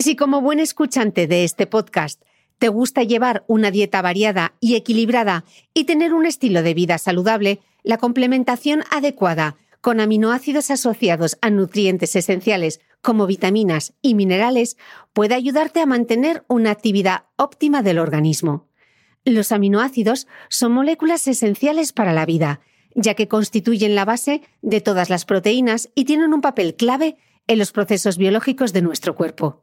Si como buen escuchante de este podcast te gusta llevar una dieta variada y equilibrada y tener un estilo de vida saludable, la complementación adecuada con aminoácidos asociados a nutrientes esenciales como vitaminas y minerales puede ayudarte a mantener una actividad óptima del organismo. Los aminoácidos son moléculas esenciales para la vida, ya que constituyen la base de todas las proteínas y tienen un papel clave en los procesos biológicos de nuestro cuerpo.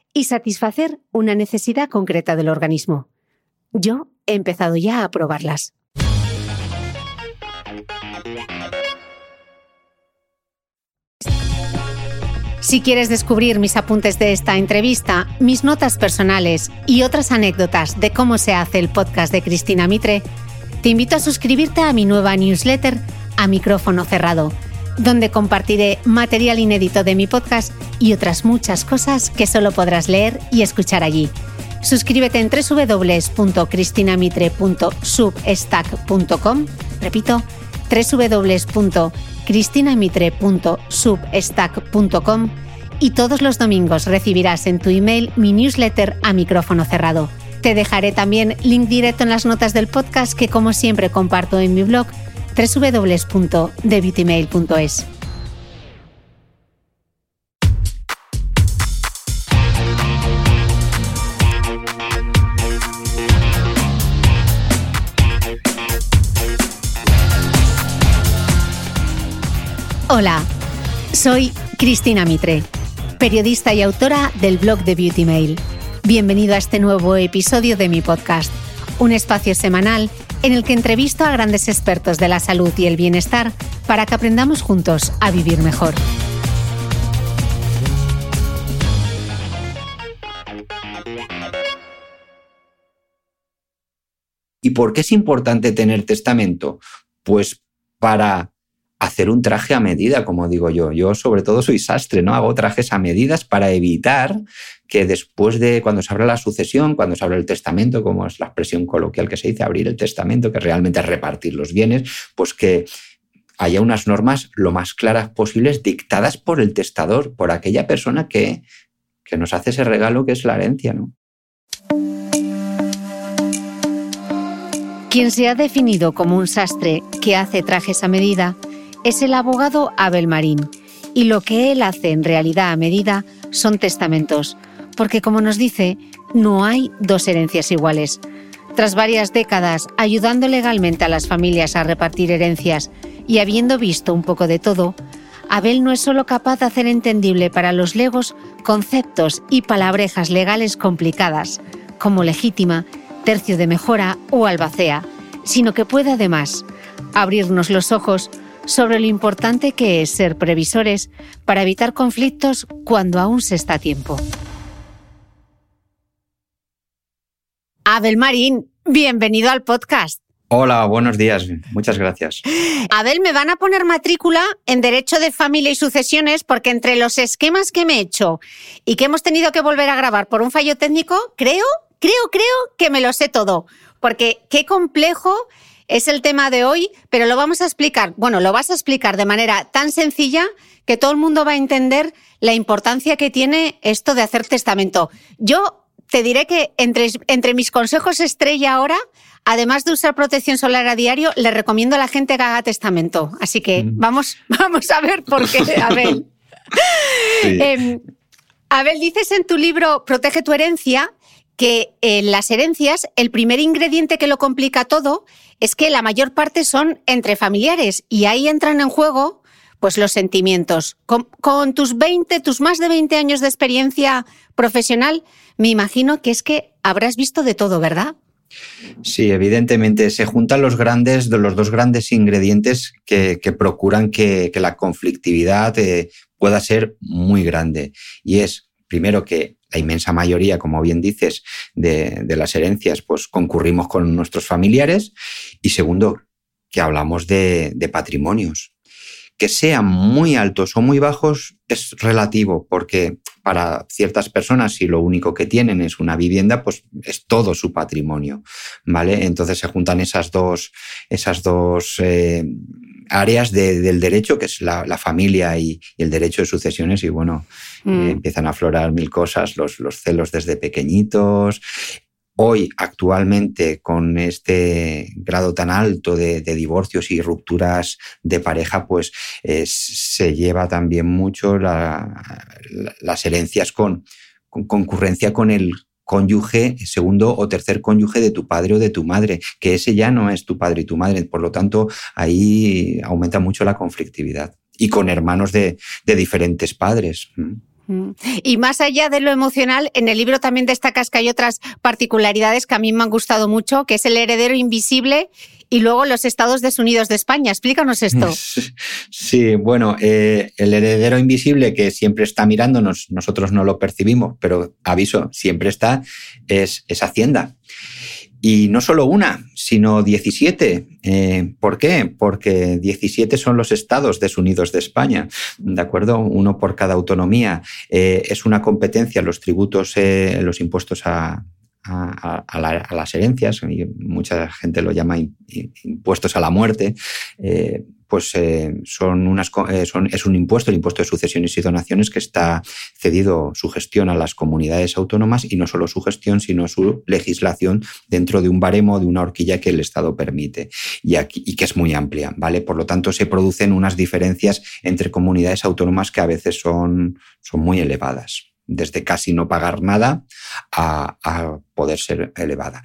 y satisfacer una necesidad concreta del organismo. Yo he empezado ya a probarlas. Si quieres descubrir mis apuntes de esta entrevista, mis notas personales y otras anécdotas de cómo se hace el podcast de Cristina Mitre, te invito a suscribirte a mi nueva newsletter a micrófono cerrado, donde compartiré material inédito de mi podcast y otras muchas cosas que solo podrás leer y escuchar allí. Suscríbete en www.cristinamitre.substack.com, repito, www.cristinamitre.substack.com y todos los domingos recibirás en tu email mi newsletter a micrófono cerrado te dejaré también link directo en las notas del podcast que como siempre comparto en mi blog www.debeautymail.es. Hola, soy Cristina Mitre, periodista y autora del blog de Beauty Mail Bienvenido a este nuevo episodio de mi podcast, un espacio semanal en el que entrevisto a grandes expertos de la salud y el bienestar para que aprendamos juntos a vivir mejor. ¿Y por qué es importante tener testamento? Pues para hacer un traje a medida, como digo yo. Yo sobre todo soy sastre, ¿no? Hago trajes a medidas para evitar que después de cuando se abra la sucesión, cuando se abra el testamento, como es la expresión coloquial que se dice, abrir el testamento, que realmente es repartir los bienes, pues que haya unas normas lo más claras posibles dictadas por el testador, por aquella persona que, que nos hace ese regalo que es la herencia, ¿no? Quien se ha definido como un sastre que hace trajes a medida, es el abogado Abel Marín y lo que él hace en realidad a medida son testamentos, porque como nos dice, no hay dos herencias iguales. Tras varias décadas ayudando legalmente a las familias a repartir herencias y habiendo visto un poco de todo, Abel no es solo capaz de hacer entendible para los legos conceptos y palabrejas legales complicadas, como legítima, tercio de mejora o albacea, sino que puede además abrirnos los ojos sobre lo importante que es ser previsores para evitar conflictos cuando aún se está a tiempo. Abel Marín, bienvenido al podcast. Hola, buenos días. Muchas gracias. Abel, me van a poner matrícula en Derecho de Familia y Sucesiones porque entre los esquemas que me he hecho y que hemos tenido que volver a grabar por un fallo técnico, creo, creo, creo que me lo sé todo. Porque qué complejo es el tema de hoy, pero lo vamos a explicar, bueno, lo vas a explicar de manera tan sencilla que todo el mundo va a entender la importancia que tiene esto de hacer testamento. Yo te diré que entre, entre mis consejos estrella ahora, además de usar protección solar a diario, le recomiendo a la gente que haga testamento. Así que mm. vamos, vamos a ver por qué, Abel. Em, Abel, dices en tu libro Protege tu herencia que en las herencias el primer ingrediente que lo complica todo es que la mayor parte son entre familiares y ahí entran en juego pues los sentimientos. Con, tus 20, tus más de 20 años de experiencia profesional, me imagino que es que habrás visto de todo, ¿verdad? Sí, evidentemente se juntan los grandes, los dos grandes ingredientes que, procuran que, la conflictividad eh, pueda ser muy grande. Y es primero que la inmensa mayoría, como bien dices, de, las herencias, pues concurrimos con nuestros familiares. Y segundo, que hablamos de, patrimonios. Que sean muy altos o muy bajos es relativo, porque para ciertas personas, si lo único que tienen es una vivienda, pues es todo su patrimonio, ¿vale? Entonces se juntan esas dos, esas dos eh, áreas del derecho, que es la, familia y, el derecho de sucesiones, y bueno, eh, mm. empiezan a aflorar mil cosas, los, los celos desde pequeñitos, Hoy, actualmente, con este grado tan alto de, divorcios y rupturas de pareja, pues eh, se lleva también mucho las herencias con, concurrencia con el cónyuge, segundo o tercer cónyuge de tu padre o de tu madre, que ese ya no es tu padre y tu madre. Por lo tanto, ahí aumenta mucho la conflictividad. Y con hermanos de, de diferentes padres. Mm. Y más allá de lo emocional, en el libro también destacas que hay otras particularidades que a mí me han gustado mucho, que es el heredero invisible y luego los Estados Unidos de España. Explícanos esto. Sí, bueno, eh, el heredero invisible que siempre está mirándonos, nosotros no lo percibimos, pero aviso, siempre está, es, Hacienda. Y no solo una, sino 17. Eh, ¿Por qué? Porque 17 son los estados desunidos de España, ¿de acuerdo? Uno por cada autonomía. Eh, es una competencia los tributos, los impuestos a, las herencias, y mucha gente lo llama impuestos a la muerte pues eh, son unas, eh, son, es un impuesto, el impuesto de sucesiones y donaciones, que está cedido su gestión a las comunidades autónomas y no solo su gestión, sino su legislación dentro de un baremo, de una horquilla que el Estado permite y, aquí, y que es muy amplia. ¿vale? Por lo tanto, se producen unas diferencias entre comunidades autónomas que a veces son, son muy elevadas, desde casi no pagar nada a, poder ser elevada.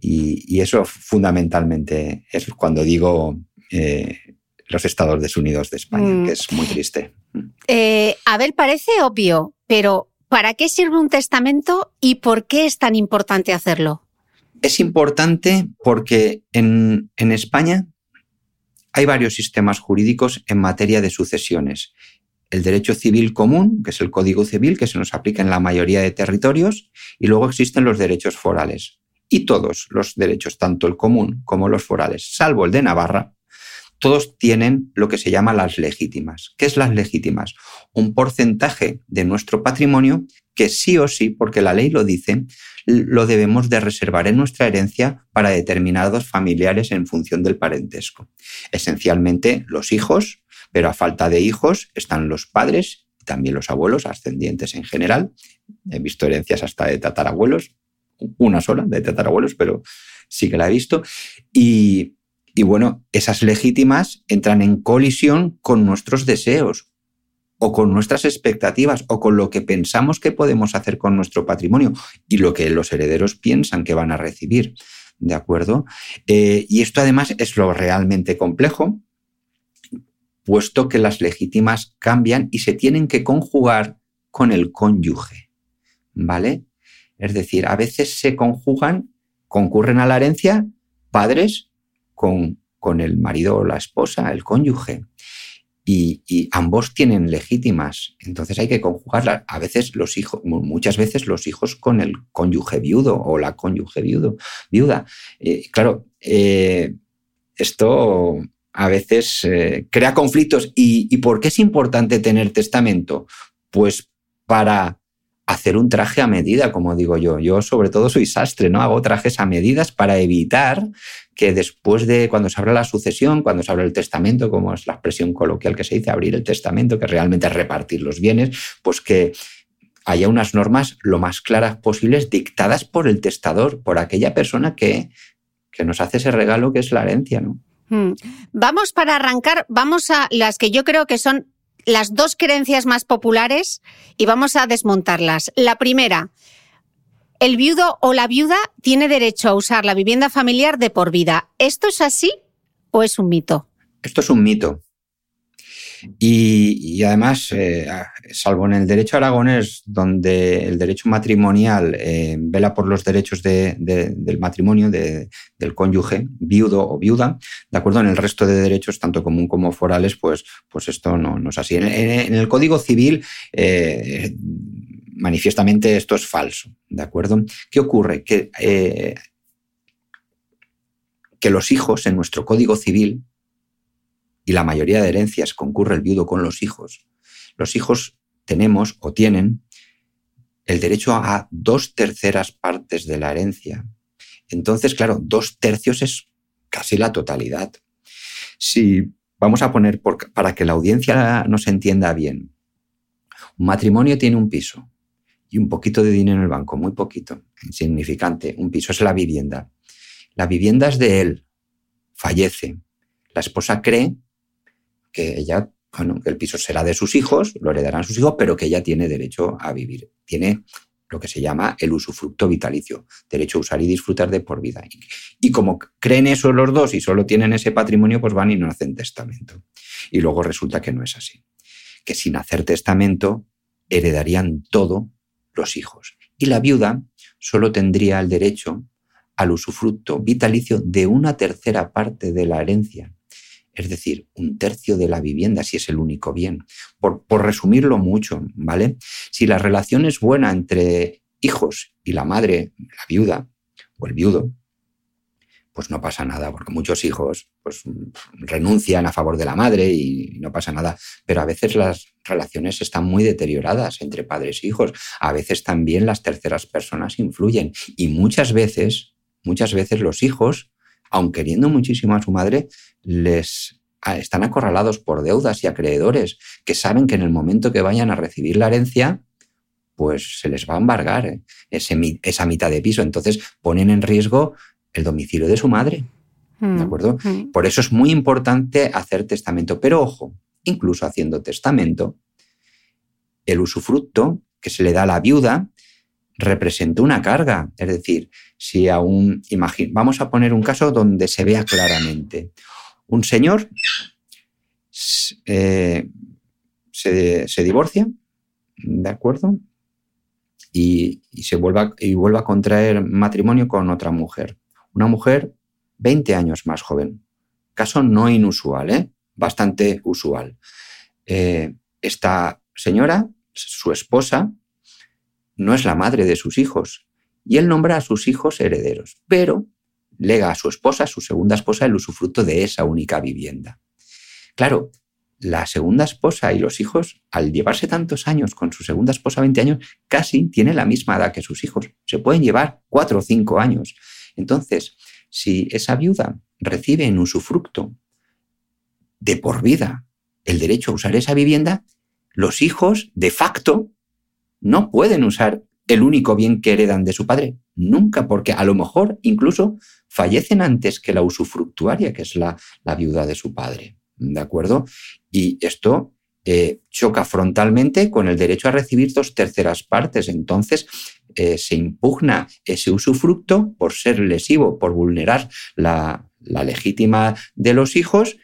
Y, eso fundamentalmente es cuando digo eh, los Estados Unidos de España, mm. que es muy triste. Eh, a ver, parece obvio, pero ¿para qué sirve un testamento y por qué es tan importante hacerlo? Es importante porque en, en España hay varios sistemas jurídicos en materia de sucesiones. El derecho civil común, que es el Código Civil, que se nos aplica en la mayoría de territorios, y luego existen los derechos forales. Y todos los derechos, tanto el común como los forales, salvo el de Navarra, todos tienen lo que se llama las legítimas. ¿Qué es las legítimas? Un porcentaje de nuestro patrimonio que sí o sí, porque la ley lo dice, lo debemos de reservar en nuestra herencia para determinados familiares en función del parentesco. Esencialmente los hijos, pero a falta de hijos están los padres y también los abuelos, ascendientes en general. He visto herencias hasta de tatarabuelos, una sola de tatarabuelos, pero sí que la he visto. Y bueno, esas legítimas entran en colisión con nuestros deseos o con nuestras expectativas o con lo que pensamos que podemos hacer con nuestro patrimonio y lo que los herederos piensan que van a recibir. ¿De acuerdo? Eh, y esto además es lo realmente complejo, puesto que las legítimas cambian y se tienen que conjugar con el cónyuge. ¿Vale? Es decir, a veces se conjugan, concurren a la herencia padres con, con el marido o la esposa, el cónyuge. Y, ambos tienen legítimas. Entonces hay que conjugarlas. A veces los hijos, muchas veces los hijos con el cónyuge viudo o la cónyuge viudo, viuda. Eh, claro, eh, esto a veces eh, crea conflictos. ¿Y, ¿Y por qué es importante tener testamento? Pues para hacer un traje a medida, como digo yo. Yo sobre todo soy sastre, ¿no? Hago trajes a medidas para evitar que después de cuando se abra la sucesión, cuando se abra el testamento, como es la expresión coloquial que se dice, abrir el testamento, que realmente es repartir los bienes, pues que haya unas normas lo más claras posibles dictadas por el testador, por aquella persona que, que nos hace ese regalo que es la herencia, ¿no? Hmm. Vamos para arrancar, vamos a las que yo creo que son las dos creencias más populares y vamos a desmontarlas. La primera, el viudo o la viuda tiene derecho a usar la vivienda familiar de por vida. ¿Esto es así o es un mito? Esto es un mito. Y, además, eh, salvo en el derecho aragonés, donde el derecho matrimonial eh, vela por los derechos del matrimonio, del cónyuge, viudo o viuda, de acuerdo, en el resto de derechos, tanto común como forales, pues, pues esto no, es así. En, el Código Civil, eh, manifiestamente esto es falso, ¿de acuerdo? ¿Qué ocurre? Que, que los hijos en nuestro código civil, y la mayoría de herencias concurre el viudo con los hijos, los hijos tenemos o tienen el derecho a dos terceras partes de la herencia. Entonces, claro, dos tercios es casi la totalidad. Si vamos a poner, para que la audiencia nos entienda bien, un matrimonio tiene un piso y un poquito de dinero en el banco, muy poquito, insignificante. Un piso es la vivienda. La vivienda es de él, fallece. La esposa cree que ella, bueno, que el piso será de sus hijos, lo heredarán sus hijos, pero que ella tiene derecho a vivir. Tiene lo que se llama el usufructo vitalicio, derecho a usar y disfrutar de por vida. Y, como creen eso los dos y solo tienen ese patrimonio, pues van y no hacen testamento. Y luego resulta que no es así que sin hacer testamento heredarían todo los hijos. Y la viuda solo tendría el derecho al usufructo vitalicio de una tercera parte de la herencia, es decir, un tercio de la vivienda, si es el único bien. Por, resumirlo mucho, ¿vale? Si la relación es buena entre hijos y la madre, la viuda o el viudo, pues no pasa nada, porque muchos hijos pues, renuncian a favor de la madre y no pasa nada. Pero a veces las relaciones están muy deterioradas entre padres e hijos. A veces también las terceras personas influyen. Y muchas veces, muchas veces los hijos, aun queriendo muchísimo a su madre, les están acorralados por deudas y acreedores que saben que en el momento que vayan a recibir la herencia, pues se les va a embargar ¿eh? esa mitad de piso. Entonces ponen en riesgo el domicilio de su madre. ¿De mm, acuerdo? Mm. Por eso es muy importante hacer testamento. Pero ojo, incluso haciendo testamento, el usufructo que se le da a la viuda representa una carga. Es decir, si aún, vamos a poner un caso donde se vea claramente. Un señor eh, se, divorcia, ¿de acuerdo? Y, se y vuelve a contraer matrimonio con otra mujer una mujer 20 años más joven. Caso no inusual, ¿eh? bastante usual. Eh, esta señora, su esposa, no es la madre de sus hijos y él nombra a sus hijos herederos, pero lega a su esposa, su segunda esposa, el usufructo de esa única vivienda. Claro, la segunda esposa y los hijos, al llevarse tantos años con su segunda esposa, 20 años, casi tiene la misma edad que sus hijos. Se pueden llevar cuatro o cinco años. Entonces, si esa viuda recibe en usufructo de por vida el derecho a usar esa vivienda, los hijos, de facto, no pueden usar el único bien que heredan de su padre. Nunca, porque a lo mejor incluso fallecen antes que la usufructuaria, que es la, la viuda de su padre. ¿De acuerdo? Y esto eh, choca frontalmente con el derecho a recibir dos terceras partes. Entonces, eh, se impugna ese usufructo por ser lesivo, por vulnerar la, legítima de los hijos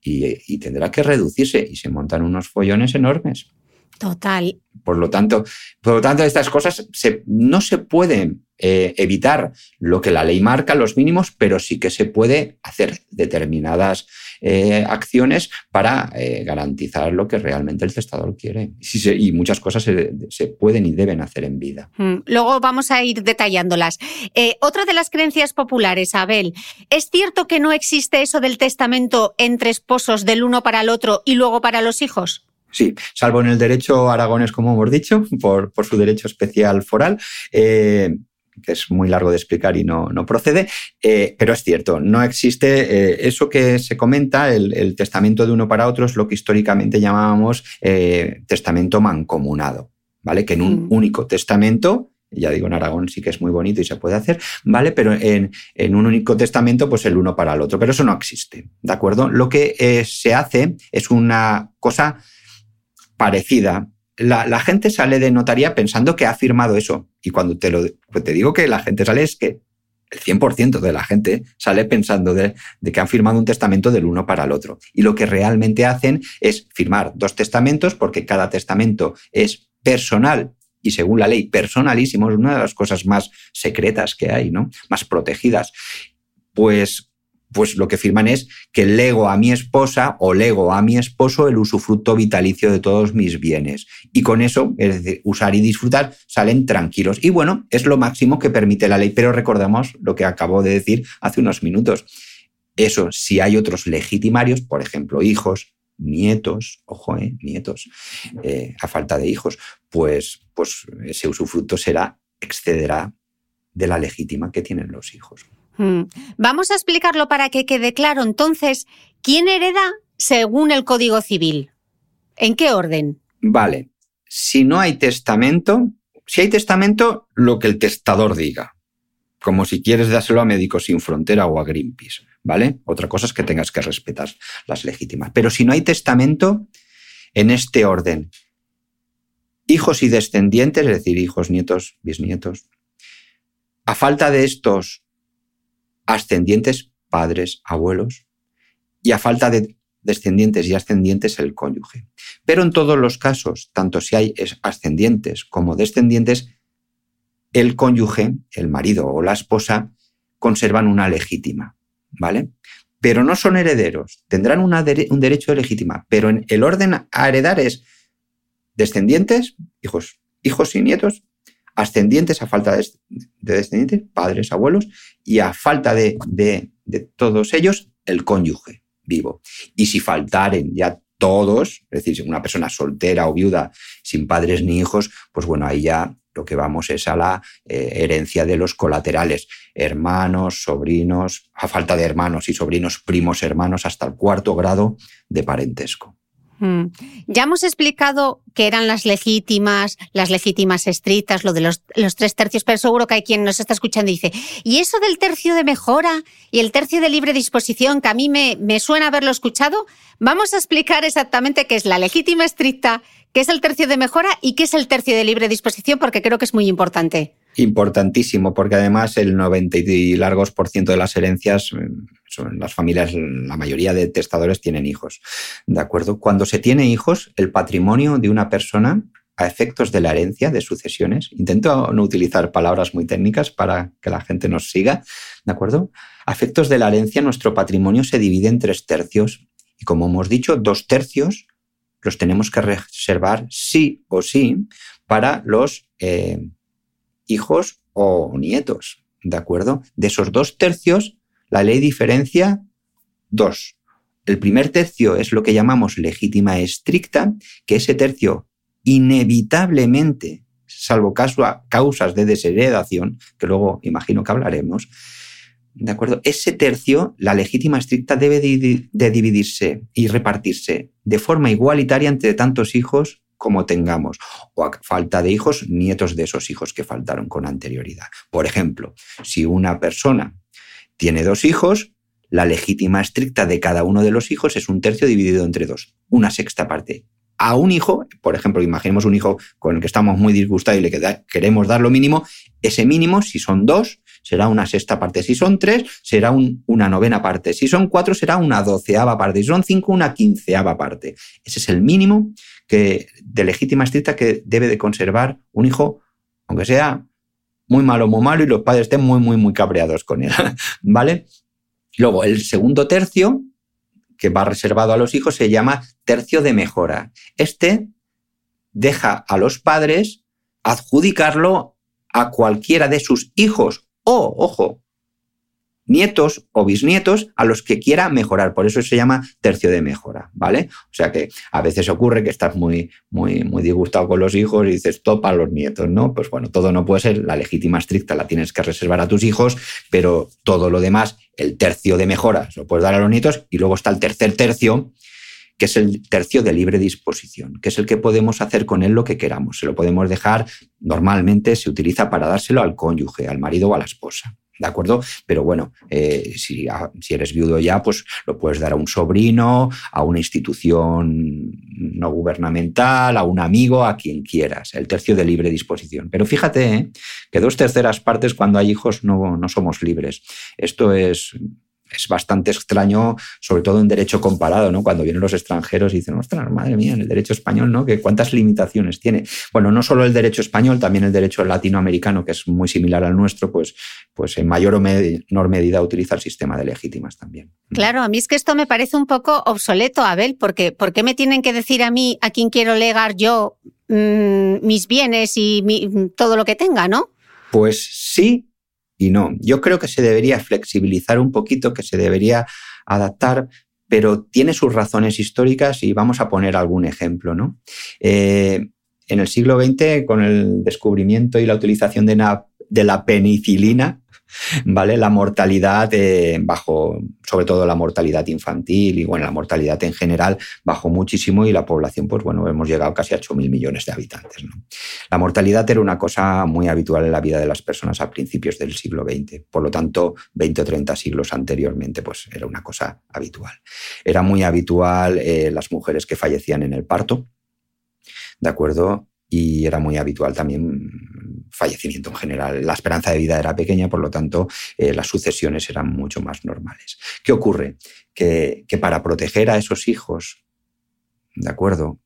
y, tendrá que reducirse y se montan unos follones enormes. Total. Por lo tanto, por lo tanto estas cosas no se pueden eh, evitar lo que la ley marca, los mínimos, pero sí que se puede hacer determinadas eh, acciones para eh, garantizar lo que realmente el testador quiere. Y, muchas cosas se, pueden y deben hacer en vida. Mm, luego vamos a ir detallándolas. Otra de las creencias populares, Abel, ¿es cierto que no existe eso del testamento entre esposos del uno para el otro y luego para los hijos? Sí, salvo en el derecho aragones, como hemos dicho, por, su derecho especial foral que es muy largo de explicar y no, no procede, eh, pero es cierto, no existe eh, eso que se comenta, el, testamento de uno para otro es lo que históricamente llamábamos eh, testamento mancomunado, ¿vale? Que en un mm. único testamento ya digo, en Aragón sí que es muy bonito y se puede hacer, ¿vale? Pero en, en, un único testamento, pues el uno para el otro. Pero eso no existe, ¿de acuerdo? Lo que se hace es una cosa parecida la, gente sale de notaría pensando que ha firmado eso. Y cuando te, lo, pues te digo que la gente sale es que el 100% de la gente sale pensando de, que han firmado un testamento del uno para el otro. Y lo que realmente hacen es firmar dos testamentos porque cada testamento es personal y según la ley personalísimo, es una de las cosas más secretas que hay, ¿no? Más protegidas. Pues pues lo que firman es que lego a mi esposa o lego a mi esposo el usufructo vitalicio de todos mis bienes. Y con eso, es decir, usar y disfrutar, salen tranquilos. Y bueno, es lo máximo que permite la ley, pero recordemos lo que acabo de decir hace unos minutos. Eso, si hay otros legitimarios, por ejemplo, hijos, nietos, ojo, eh, nietos, eh, a falta de hijos, pues, pues ese usufructo será, excederá de la legítima que tienen los hijos. Mm. Vamos a explicarlo para que quede claro. Entonces, ¿quién hereda según el Código Civil? ¿En qué orden? Vale. Si no hay testamento, si hay testamento, lo que el testador diga. Como si quieres dárselo a Médicos Sin Frontera o a Greenpeace, ¿vale? Otra cosa es que tengas que respetar las legítimas. Pero si no hay testamento, en este orden, hijos y descendientes, es decir, hijos, nietos, bisnietos, a falta de estos ascendientes, padres, abuelos, y a falta de descendientes y ascendientes el cónyuge. Pero en todos los casos, tanto si hay ascendientes como descendientes, el cónyuge, el marido o la esposa, conservan una legítima, ¿vale? Pero no son herederos, tendrán un derecho de legítima, pero en el orden a heredar es descendientes, hijos, hijos y nietos, ascendientes a falta de, descendientes, padres, abuelos, y a falta de, todos ellos, el cónyuge vivo. Y si faltaren ya todos, es decir, una persona soltera o viuda sin padres ni hijos, pues bueno, ahí ya lo que vamos es a la eh, herencia de los colaterales, hermanos, sobrinos, a falta de hermanos y sobrinos, primos hermanos, hasta el cuarto grado de parentesco. Mm. Ya hemos explicado que eran las legítimas, las legítimas estrictas, lo de los, tres tercios, pero seguro que hay quien nos está escuchando y dice, ¿y eso del tercio de mejora y el tercio de libre disposición, que a mí me, me suena haberlo escuchado? Vamos a explicar exactamente qué es la legítima estricta, qué es el tercio de mejora y qué es el tercio de libre disposición, porque creo que es muy importante. Importantísimo, porque además el 90 y largos por ciento de las herencias son las familias, la mayoría de testadores tienen hijos. ¿De acuerdo? Cuando se tiene hijos, el patrimonio de una persona a efectos de la herencia, de sucesiones, intento no utilizar palabras muy técnicas para que la gente nos siga, ¿de acuerdo? A efectos de la herencia, nuestro patrimonio se divide en tres tercios. Y como hemos dicho, dos tercios los tenemos que reservar sí o sí para los eh, hijos o nietos, ¿de acuerdo? De esos dos tercios, la ley diferencia dos. El primer tercio es lo que llamamos legítima estricta, que ese tercio inevitablemente, salvo causas de desheredación, que luego imagino que hablaremos, ¿de acuerdo? Ese tercio, la legítima estricta, debe de dividirse y repartirse de forma igualitaria entre tantos hijos como tengamos, o a falta de hijos, nietos de esos hijos que faltaron con anterioridad. Por ejemplo, si una persona tiene dos hijos, la legítima estricta de cada uno de los hijos es un tercio dividido entre dos, una sexta parte. A un hijo, por ejemplo, imaginemos un hijo con el que estamos muy disgustados y le queremos dar lo mínimo, ese mínimo, si son dos, será una sexta parte. Si son tres, será una novena parte. Si son cuatro, será una doceava parte. Si son cinco, una quinceava parte. Ese es el mínimo que, de legítima estricta que debe de conservar un hijo, aunque sea muy malo, muy malo y los padres estén muy, muy, muy cabreados con él. ¿Vale? Luego, el segundo tercio, que va reservado a los hijos, se llama tercio de mejora. Este deja a los padres adjudicarlo a cualquiera de sus hijos o, ojo, nietos o bisnietos a los que quiera mejorar. Por eso se llama tercio de mejora, ¿vale? O sea que a veces ocurre que estás muy, muy, muy disgustado con los hijos y dices, topa a los nietos, ¿no? Pues bueno, todo no puede ser, la legítima estricta la tienes que reservar a tus hijos, pero todo lo demás, el tercio de mejora, lo puedes dar a los nietos y luego está el tercer tercio, que es el tercio de libre disposición, que es el que podemos hacer con él lo que queramos. Se lo podemos dejar, normalmente se utiliza para dárselo al cónyuge, al marido o a la esposa. ¿De acuerdo? Pero bueno, eh, si, si, eres viudo ya, pues lo puedes dar a un sobrino, a una institución no gubernamental, a un amigo, a quien quieras. El tercio de libre disposición. Pero fíjate ¿eh? que dos terceras partes cuando hay hijos no, no somos libres. Esto es es bastante extraño, sobre todo en derecho comparado, ¿no? Cuando vienen los extranjeros y dicen, ostras, madre mía, en el derecho español, ¿no? Que cuántas limitaciones tiene. Bueno, no solo el derecho español, también el derecho latinoamericano, que es muy similar al nuestro, pues, pues en mayor o menor medida utiliza el sistema de legítimas también. Claro, a mí es que esto me parece un poco obsoleto, Abel, porque ¿por qué me tienen que decir a mí a quién quiero legar yo mm, mis bienes y todo lo que tenga, ¿no? Pues sí, y no. Yo creo que se debería flexibilizar un poquito, que se debería adaptar, pero tiene sus razones históricas y vamos a poner algún ejemplo. ¿no? Eh, en el siglo XX, con el descubrimiento y la utilización de la penicilina, ¿vale? La mortalidad eh, bajo, sobre todo la mortalidad infantil y bueno, la mortalidad en general bajó muchísimo y la población, pues bueno, hemos llegado casi a 8.000 millones de habitantes. La mortalidad era una cosa muy habitual en la vida de las personas a principios del siglo XX. Por lo tanto, 20 o 30 siglos anteriormente, pues era una cosa habitual. Era muy habitual eh, las mujeres que fallecían en el parto, ¿de acuerdo? y era muy habitual también fallecimiento en general. La esperanza de vida era pequeña, por lo tanto, eh, las sucesiones eran mucho más normales. ¿Qué ocurre? Que, para proteger a esos hijos, ¿de acuerdo?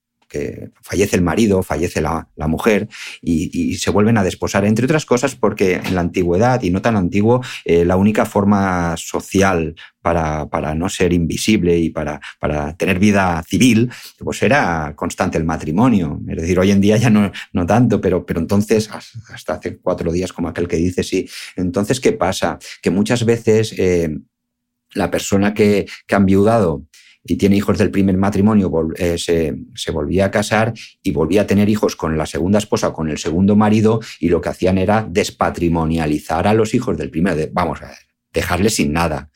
Fallece el marido, fallece la, mujer y, se vuelven a desposar, entre otras cosas porque en la antigüedad y no tan antiguo, eh, la única forma social para, para, no ser invisible y para, para, tener vida civil, pues era constante el matrimonio. Es decir, hoy en día ya no, no tanto, pero, pero entonces, hasta hace cuatro días como aquel que dice, sí. Entonces, ¿qué pasa? Que muchas veces... Eh, la persona que, que han viudado y tiene hijos del primer matrimonio, eh, se, se, volvía a casar y volvía a tener hijos con la segunda esposa con el segundo marido y lo que hacían era despatrimonializar a los hijos del primer, vamos a ver, dejarles sin nada.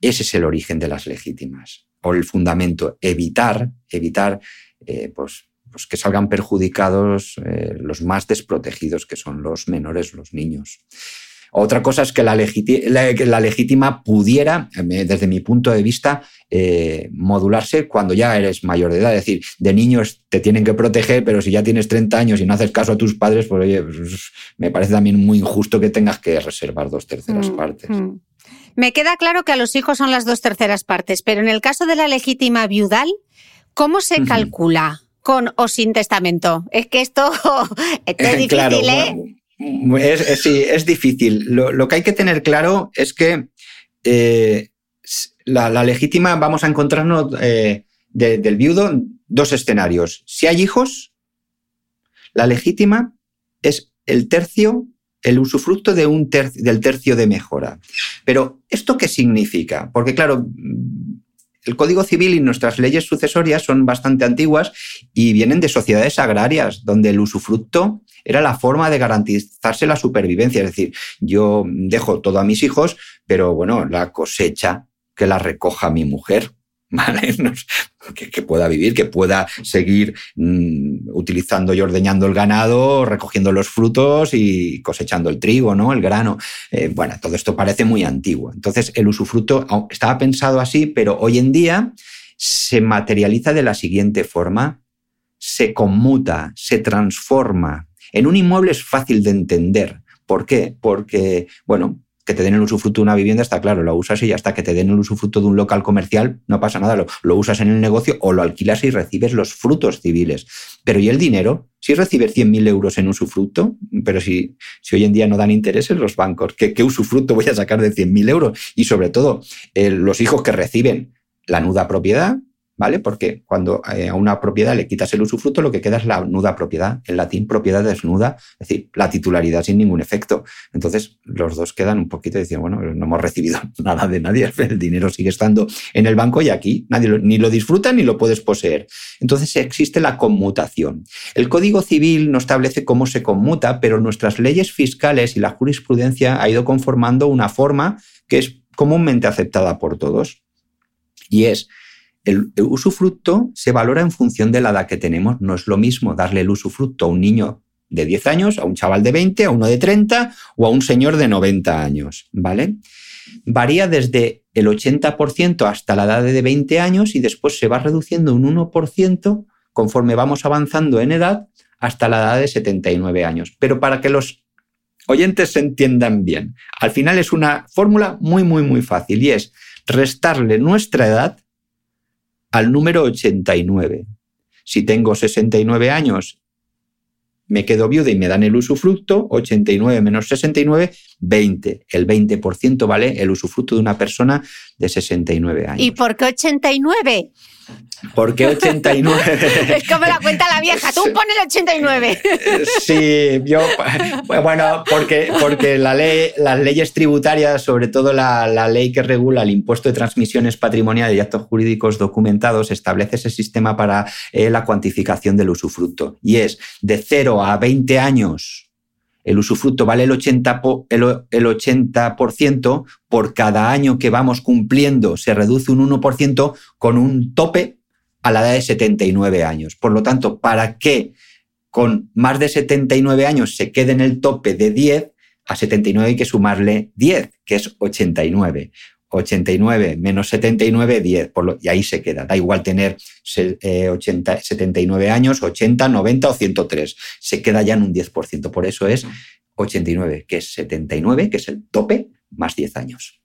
Ese es el origen de las legítimas o el fundamento, evitar, evitar eh, pues, pues que salgan perjudicados eh, los más desprotegidos, que son los menores, los niños. Otra cosa es que la, legítima pudiera, desde mi punto de vista, eh, modularse cuando ya eres mayor de edad. Es decir, de niños te tienen que proteger, pero si ya tienes 30 años y no haces caso a tus padres, pues oye, pues, me parece también muy injusto que tengas que reservar dos terceras mm, partes. Mm. Me queda claro que a los hijos son las dos terceras partes, pero en el caso de la legítima viudal, ¿cómo se calcula? ¿Con o sin testamento? Es que esto, es difícil, ¿eh? Es, sí, es difícil. Lo, que hay que tener claro es que eh, la, legítima vamos a encontrarnos eh, del viudo dos escenarios. Si hay hijos, la legítima es el tercio, el usufructo de un del tercio de mejora. Pero, ¿esto qué significa? Porque, claro, el Código Civil y nuestras leyes sucesorias son bastante antiguas y vienen de sociedades agrarias, donde el usufructo era la forma de garantizarse la supervivencia. Es decir, yo dejo todo a mis hijos, pero bueno, la cosecha que la recoja mi mujer. Que, pueda vivir, que pueda seguir mm, utilizando y ordeñando el ganado, recogiendo los frutos y cosechando el trigo, ¿no? El grano. Eh, bueno, todo esto parece muy antiguo. Entonces, el usufructo estaba pensado así, pero hoy en día se materializa de la siguiente forma, se conmuta, se transforma, en un inmueble es fácil de entender. ¿Por qué? Porque, bueno, que te den el usufructo de una vivienda está claro, lo usas y hasta que te den el usufructo de un local comercial no pasa nada, lo, usas en el negocio o lo alquilas y recibes los frutos civiles. Pero ¿y el dinero? Si recibes 100.000 euros en usufructo, pero si, si hoy en día no dan intereses los bancos, ¿qué, qué usufructo voy a sacar de 100.000 euros? Y sobre todo, eh, los hijos que reciben la nuda propiedad, ¿vale? Porque cuando eh, a una propiedad le quitas el usufructo, lo que queda es la nuda propiedad. En latín, propiedad desnuda, es decir, la titularidad sin ningún efecto. Entonces, los dos quedan un poquito diciendo, bueno, no hemos recibido nada de nadie, el dinero sigue estando en el banco y aquí nadie ni lo disfruta ni lo puedes poseer. Entonces, existe la conmutación. El Código Civil no establece cómo se conmuta, pero nuestras leyes fiscales y la jurisprudencia ha ido conformando una forma que es comúnmente aceptada por todos. Y es el, usufructo se valora en función de la edad que tenemos. No es lo mismo darle el usufructo a un niño de 10 años, a un chaval de 20, a uno de 30 o a un señor de 90 años, ¿vale? Varía desde el 80% hasta la edad de 20 años y después se va reduciendo un 1% conforme vamos avanzando en edad hasta la edad de 79 años. Pero para que los oyentes se entiendan bien. Al final es una fórmula muy, muy, muy fácil y es restarle nuestra edad al número 89. Si tengo 69 años, me quedo viuda y me dan el usufructo, 89 menos 69, 20. El 20% vale el usufructo de una persona de 69 años. ¿Y por qué 89? ¿Por qué 89? es como la cuenta la vieja, tú pones el 89. sí, yo, bueno, porque, porque la ley, las leyes tributarias, sobre todo la, ley que regula el impuesto de transmisiones patrimoniales y actos jurídicos documentados, establece ese sistema para eh, la cuantificación del usufructo. Y es de 0 a 20 años el usufructo vale el 80%, el, 80 por cada año que vamos cumpliendo se reduce un 1% con un tope a la edad de 79 años. Por lo tanto, para que con más de 79 años se quede en el tope de 10, a 79 hay que sumarle 10, que es 89. 89 menos 79, 10. y ahí se queda. Da igual tener 80, 79 eh, años, 80, 90 o 103. Se queda ya en un 10%. Por eso es 89, que es 79, que es el tope, más 10 años.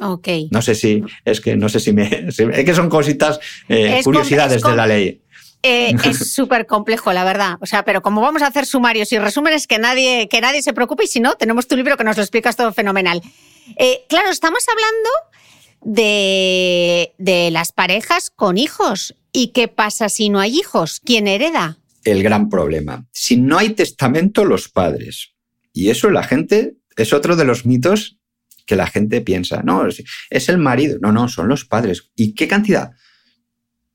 Ok. No sé si, es que no sé si me. es que son cositas, eh, curiosidades de la ley. Eh, es súper complejo, la verdad. O sea, pero como vamos a hacer sumarios y resúmenes, que nadie, que nadie se preocupe y si no, tenemos tu libro que nos lo explicas todo fenomenal. Claro, estamos hablando de, las parejas con hijos. ¿Y qué pasa si no hay hijos? ¿Quién hereda? El gran problema. Si no hay testamento, los padres. Y eso la gente es otro de los mitos que la gente piensa. No, es el marido. No, no, son los padres. ¿Y qué cantidad?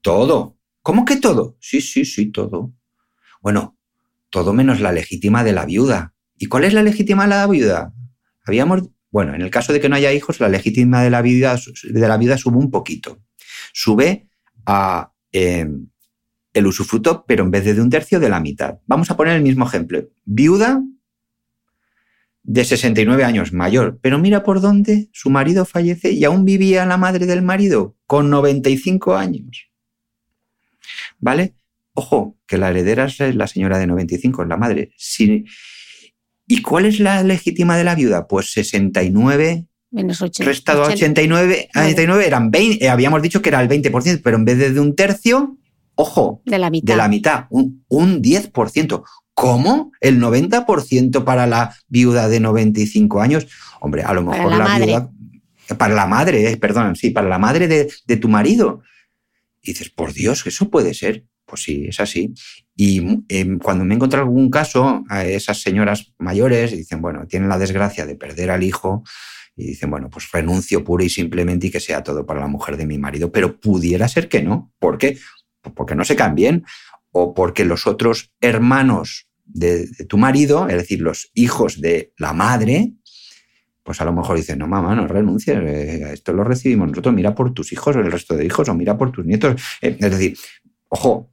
Todo. ¿Cómo que todo? Sí, sí, sí, todo. Bueno, todo menos la legítima de la viuda. ¿Y cuál es la legítima de la viuda? Habíamos bueno, en el caso de que no haya hijos, la legítima de la vida, de la vida sube un poquito. Sube a em, el usufructo, pero en vez de, de un tercio, de la mitad. Vamos a poner el mismo ejemplo. Viuda de 69 años, mayor, pero mira por dónde su marido fallece y aún vivía la madre del marido con 95 años. ¿Vale? Ojo, que la heredera es la señora de 95, es la madre. Si, ¿Y cuál es la legítima de la viuda? Pues 69 Menos 80, restado 89, 89 eran 20, eh, habíamos dicho que era el 20%, pero en vez de, un tercio, ojo, de la mitad, de la mitad un, 10%. ¿Cómo? ¿El 90% para la viuda de 95 años? Hombre, a lo mejor la, viuda. Para la madre, eh, perdón, sí, para la madre de, de tu marido. Y dices, por Dios, eso puede ser. Pues sí, es así. Y em, cuando me he encontrado algún caso, a esas señoras mayores dicen, bueno, tienen la desgracia de perder al hijo y dicen, bueno, pues renuncio pura y simplemente y que sea todo para la mujer de mi marido. Pero pudiera ser que no. ¿Por qué? Pues porque no se cambien o porque los otros hermanos de, tu marido, es decir, los hijos de la madre, pues a lo mejor dicen, no, mamá, no renuncies, eh, esto lo recibimos nosotros, mira por tus hijos, el resto de hijos, o mira por tus nietos. Eh, es decir, ojo,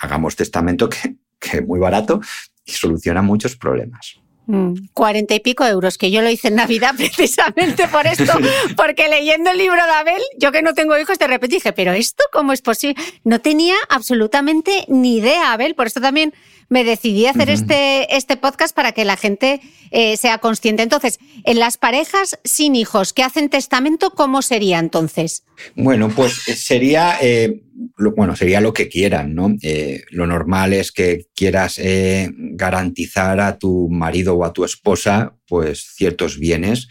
hagamos testamento que, es muy barato y soluciona muchos problemas. Mm, cuarenta y pico euros, que yo lo hice en Navidad precisamente por esto, porque leyendo el libro de Abel, yo que no tengo hijos, de repente dije, pero esto cómo es posible? No tenía absolutamente ni idea, Abel, por esto también me decidí a hacer este, este podcast para que la gente eh, sea consciente. Entonces, en las parejas sin hijos que hacen testamento, ¿cómo sería entonces? Bueno, pues eh, sería, eh, lo, bueno, sería lo que quieran, ¿no? lo normal es que quieras garantizar a tu marido o a tu esposa, pues, ciertos bienes,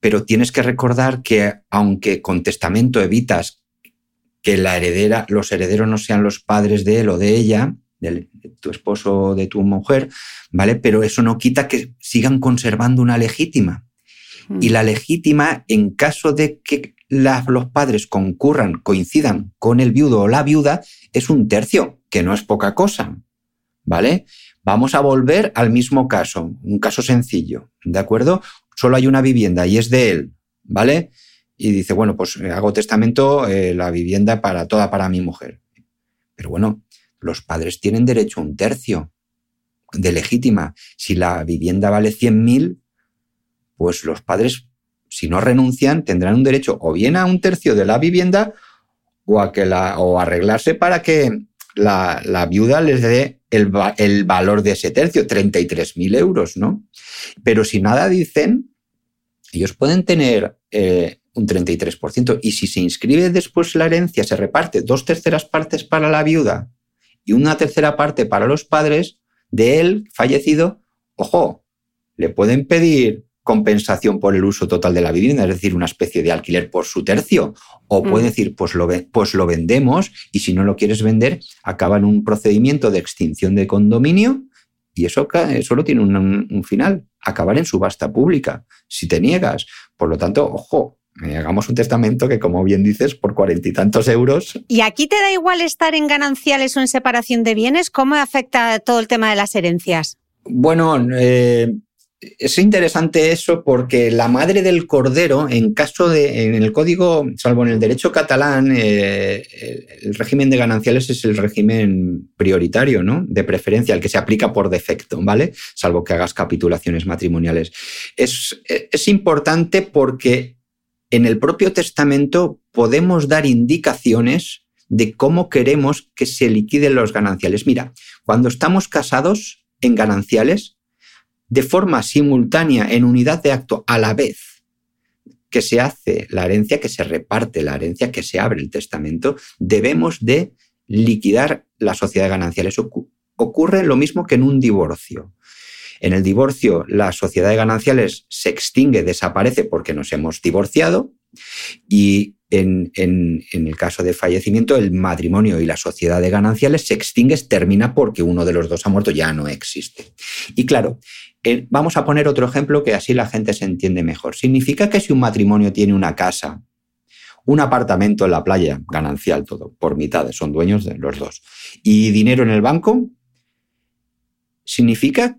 pero tienes que recordar que aunque con testamento evitas que la heredera, los herederos no sean los padres de él o de ella, de tu esposo o de tu mujer, ¿vale? Pero eso no quita que sigan conservando una legítima. Y mm. la legítima, en caso de que los padres concurran, coincidan con el viudo o la viuda, es un tercio, que no es poca cosa, ¿vale? Vamos a volver al mismo caso, un caso sencillo, ¿de acuerdo? Solo hay una vivienda y es de él, ¿vale? Y dice, bueno, pues eh, hago testamento, eh, la vivienda para toda para mi mujer. Pero bueno, los padres tienen derecho a un tercio de legítima. Si la vivienda vale 100.000, pues los padres, si no renuncian, tendrán un derecho o bien a un tercio de la vivienda o a que la, o arreglarse para que la, viuda les dé el, el valor de ese tercio, 33.000 euros, ¿no? Pero si nada dicen, ellos pueden tener eh, un 33%. Y si se inscribe después la herencia, se reparte dos terceras partes para la viuda y una tercera parte para los padres de él fallecido, ojo, le pueden pedir compensación por el uso total de la vivienda, es decir, una especie de alquiler por su tercio. O puede mm. decir, pues lo, pues lo vendemos y si no lo quieres vender, acaba en un procedimiento de extinción de condominio y eso solo tiene un, final, acabar en subasta pública, si te niegas. Por lo tanto, ojo, hagamos un testamento que, como bien dices, por cuarenta y tantos euros. ¿Y aquí te da igual estar en gananciales o en separación de bienes? ¿Cómo afecta todo el tema de las herencias? Bueno, eh, es interesante eso porque la madre del cordero, en caso de, en el código, salvo en el derecho catalán, eh, el régimen de gananciales es el régimen prioritario, ¿no? De preferencia, el que se aplica por defecto, ¿vale? Salvo que hagas capitulaciones matrimoniales. Es, es importante porque en el propio testamento podemos dar indicaciones de cómo queremos que se liquiden los gananciales. Mira, cuando estamos casados en gananciales, de forma simultánea, en unidad de acto, a la vez que se hace la herencia, que se reparte la herencia, que se abre el testamento, debemos de liquidar la sociedad de gananciales. Ocurre lo mismo que en un divorcio. En el divorcio, la sociedad de gananciales se extingue, desaparece porque nos hemos divorciado y en, el caso de fallecimiento, el matrimonio y la sociedad de gananciales se extingue, termina porque uno de los dos ha muerto, ya no existe. Y claro, eh, vamos a poner otro ejemplo que así la gente se entiende mejor. Significa que si un matrimonio tiene una casa, un apartamento en la playa, ganancial todo, por mitades, son dueños de los dos, y dinero en el banco, significa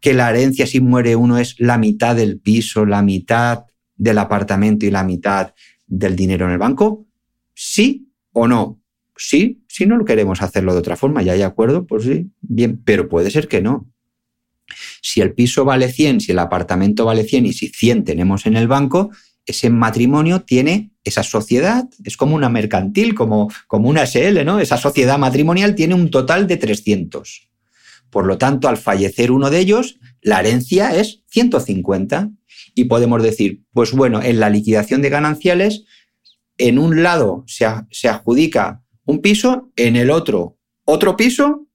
que la herencia si muere uno es la mitad del piso, la mitad del apartamento y la mitad del dinero en el banco? ¿Sí o no? Sí, si no lo queremos hacerlo de otra forma, ya hay acuerdo, pues sí, bien, pero puede ser que no. Si el piso vale 100, si el apartamento vale 100 y si 100 tenemos en el banco, ese matrimonio tiene esa sociedad, es como una mercantil, como, como una SL, ¿no? Esa sociedad matrimonial tiene un total de 300. Por lo tanto, al fallecer uno de ellos, la herencia es 150. Y podemos decir, pues bueno, en la liquidación de gananciales, en un lado se, adjudica un piso, en el otro otro piso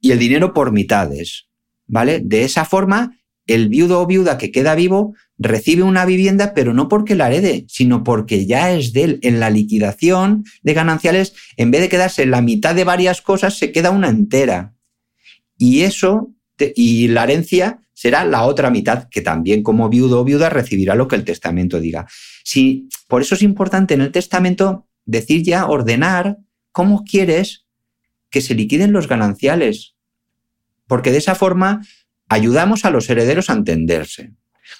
y el dinero por mitades. ¿vale? De esa forma, el viudo o viuda que queda vivo recibe una vivienda, pero no porque la herede, sino porque ya es de él. En la liquidación de gananciales, en vez de quedarse la mitad de varias cosas, se queda una entera. Y eso, y la herencia será la otra mitad, que también como viudo o viuda recibirá lo que el testamento diga. Si, por eso es importante en el testamento decir ya, ordenar cómo quieres que se liquiden los gananciales porque de esa forma ayudamos a los herederos a entenderse,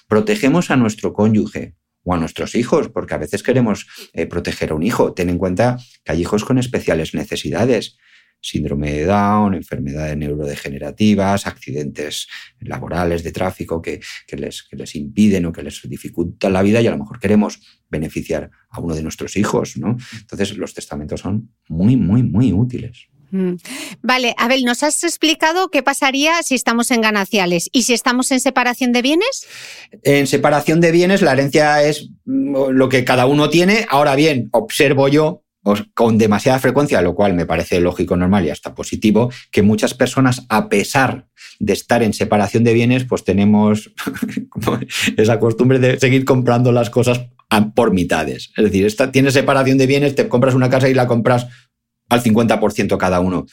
protegemos a nuestro cónyuge o a nuestros hijos, porque a veces queremos eh, proteger a un hijo. Ten en cuenta que hay hijos con especiales necesidades, síndrome de Down, enfermedades neurodegenerativas, accidentes laborales de tráfico que, les, que, les, impiden o que les dificultan la vida y a lo mejor queremos beneficiar a uno de nuestros hijos. ¿no? Entonces los testamentos son muy, muy, muy útiles. Mm. Vale, Abel, nos has explicado qué pasaría si estamos en gananciales y si estamos en separación de bienes. En separación de bienes, la herencia es mm, lo que cada uno tiene. Ahora bien, observo yo con demasiada frecuencia, lo cual me parece lógico, normal y hasta positivo, que muchas personas, a pesar de estar en separación de bienes, pues tenemos esa costumbre de seguir comprando las cosas por mitades. Es decir, tienes separación de bienes, te compras una casa y la compras al 50% cada uno.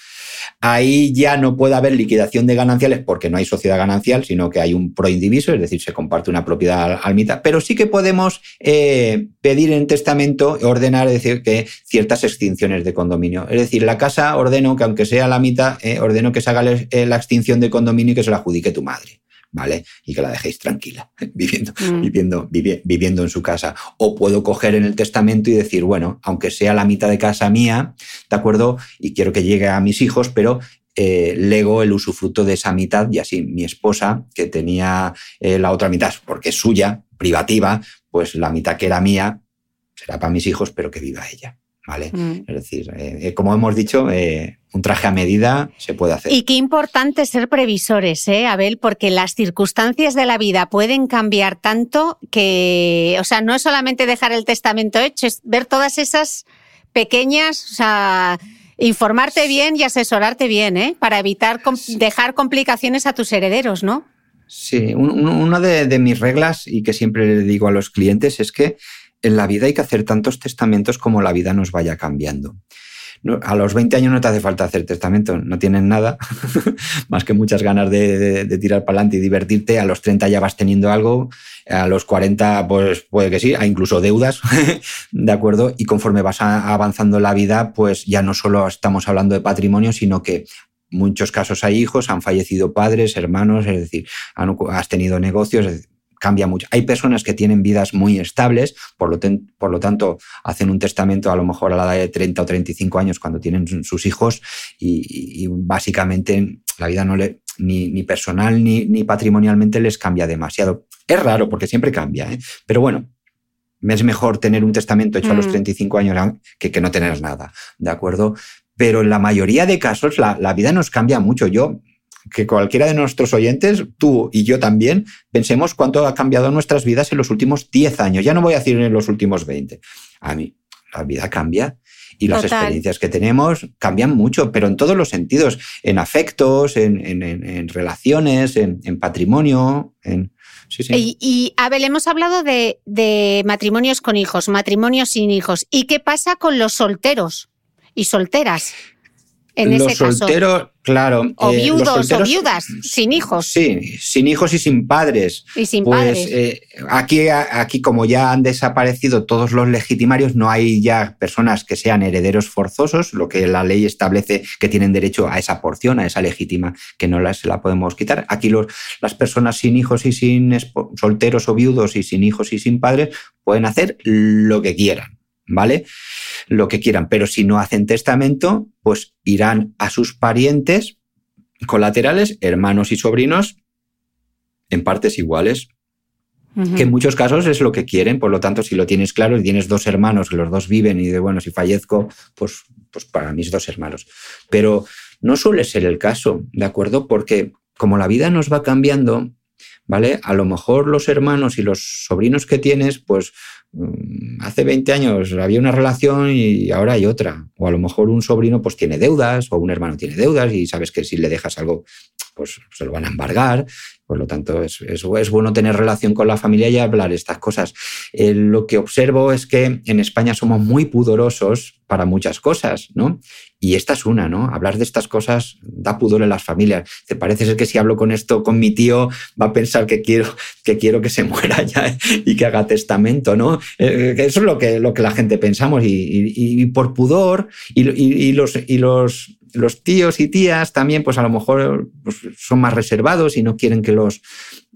Ahí ya no puede haber liquidación de gananciales porque no hay sociedad ganancial, sino que hay un proindiviso, es decir, se comparte una propiedad al mitad. Pero sí que podemos eh, pedir en testamento, ordenar, es decir, que ciertas extinciones de condominio. Es decir, la casa ordeno que aunque sea la mitad, eh, ordeno que se haga eh, la extinción de condominio y que se la adjudique tu madre. ¿Vale? Y que la dejéis tranquila, viviendo, mm. viviendo, viviendo en su casa. O puedo coger en el testamento y decir, bueno, aunque sea la mitad de casa mía, ¿de acuerdo? Y quiero que llegue a mis hijos, pero eh, lego el usufructo de esa mitad y así mi esposa, que tenía eh, la otra mitad, porque es suya, privativa, pues la mitad que era mía será para mis hijos, pero que viva ella. ¿Vale? Mm. Es decir, eh, eh, como hemos dicho, un traje a medida se puede hacer. Y qué importante ser previsores, ¿eh, Abel? Porque las circunstancias de la vida pueden cambiar tanto que, o sea, no es solamente dejar el testamento hecho, es ver todas esas pequeñas, o sea, informarte bien y asesorarte bien, ¿eh? Para evitar dejar complicaciones a tus herederos, ¿no? Sí, una de, mis reglas y que siempre le digo a los clientes es que en la vida hay que hacer tantos testamentos como la vida nos vaya cambiando. A los 20 años no te hace falta hacer testamento, no tienes nada, más que muchas ganas de, tirar para adelante y divertirte. A los 30 ya vas teniendo algo, a los 40 pues puede que sí, hay incluso deudas, ¿de acuerdo? Y conforme vas avanzando la vida, pues ya no solo estamos hablando de patrimonio, sino que muchos casos hay hijos, han fallecido padres, hermanos, es decir, has tenido negocios, cambia mucho. Hay personas que tienen vidas muy estables, por lo, por lo, tanto hacen un testamento a lo mejor a la edad de 30 o 35 años cuando tienen sus hijos y, básicamente la vida no le, ni, personal ni, ni, patrimonialmente les cambia demasiado. Es raro porque siempre cambia, ¿eh? pero bueno. Es mejor tener un testamento hecho a los 35 mm. años que, que no tener nada, ¿de acuerdo? pero en la mayoría de casos la, vida nos cambia mucho. Yo, que cualquiera de nuestros oyentes, tú y yo también, pensemos cuánto ha cambiado nuestras vidas en los últimos 10 años. Ya no voy a decir en los últimos 20. A mí, la vida cambia y las experiencias que tenemos cambian mucho, pero en todos los sentidos, en afectos, en, relaciones, en, patrimonio, en... Sí, sí. Y, Abel, hemos hablado de, de matrimonios con hijos, matrimonios sin hijos. ¿Y qué pasa con los solteros? y solteras. En los ese solteros, claro. O eh, viudos o viudas, sin hijos. Sí, sin hijos y sin padres. Y sin pues, padres. Eh, aquí, aquí, como ya han desaparecido todos los legitimarios, no hay ya personas que sean herederos forzosos, lo que la ley establece que tienen derecho a esa porción, a esa legítima, que no la, se la podemos quitar. Aquí los, las personas sin hijos y sin solteros o viudos y sin hijos y sin padres pueden hacer lo que quieran. ¿Vale? Lo que quieran, pero si no hacen testamento, pues irán a sus parientes colaterales, hermanos y sobrinos, en partes iguales. Que en muchos casos es lo que quieren, por lo tanto, si lo tienes claro y tienes dos hermanos que los dos viven y de bueno, si fallezco, pues, pues para mis dos hermanos. Pero no suele ser el caso, ¿de acuerdo? Porque como la vida nos va cambiando, ¿vale? A lo mejor los hermanos y los sobrinos que tienes, pues hace 20 años había una relación y ahora hay otra. O a lo mejor un sobrino pues tiene deudas o un hermano tiene deudas y sabes que si le dejas algo pues se lo van a embargar. Por lo tanto, es, bueno tener relación con la familia y hablar estas cosas. Eh, lo que observo es que en España somos muy pudorosos para muchas cosas, ¿no? Y esta es una, ¿no? Hablar de estas cosas da pudor en las familias. Te parece ser que si hablo con esto con mi tío va a pensar que quiero que, quiero que se muera ya y que haga testamento, ¿no? Eh, eso es lo que la gente pensamos y, por pudor y, los, y los los tíos y tías también, pues a lo mejor pues, son más reservados y no quieren que los,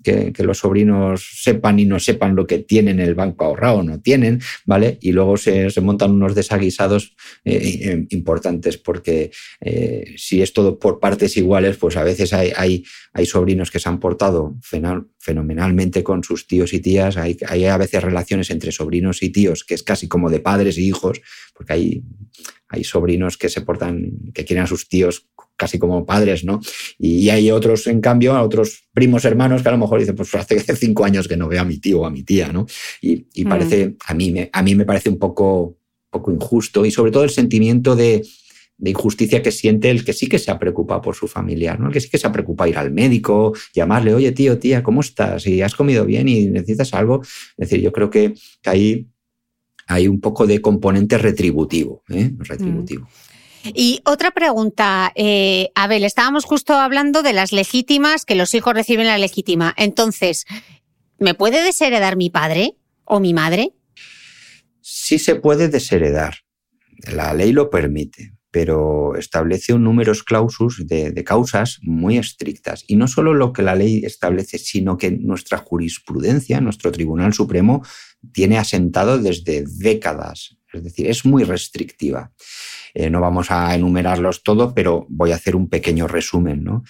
que, los sobrinos sepan y no sepan lo que tienen en el banco ahorrado o no tienen, ¿vale? Y luego se, montan unos desaguisados eh, eh, importantes porque eh, si es todo por partes iguales, pues a veces hay, hay, hay sobrinos que se han portado fenomenalmente con sus tíos y tías, hay, hay a veces relaciones entre sobrinos y tíos que es casi como de padres y hijos, porque hay hay sobrinos que se portan, que quieren a sus tíos casi como padres, ¿no? Y hay otros, en cambio, otros primos hermanos que a lo mejor dicen, pues hace cinco años que no veo a mi tío o a mi tía, ¿no? Y, mm. parece, a mí, me, a mí me parece un poco, poco injusto y sobre todo el sentimiento de, injusticia que siente el que sí que se ha preocupado por su familiar, ¿no? El que sí que se ha preocupado ir al médico, llamarle, oye tío, tía, ¿cómo estás? Y has comido bien y necesitas algo. Es decir, yo creo que, que ahí hay un poco de componente retributivo. ¿eh? retributivo. Mm. Y otra pregunta, eh, Abel, estábamos justo hablando de las legítimas, que los hijos reciben la legítima. Entonces, ¿me puede desheredar mi padre o mi madre? Sí se puede desheredar. La ley lo permite, pero establece un número clausus de, de, causas muy estrictas. Y no solo lo que la ley establece, sino que nuestra jurisprudencia, nuestro Tribunal Supremo, tiene asentado desde décadas. Es decir, es muy restrictiva. Eh, no vamos a enumerarlos todos, pero voy a hacer un pequeño resumen. No,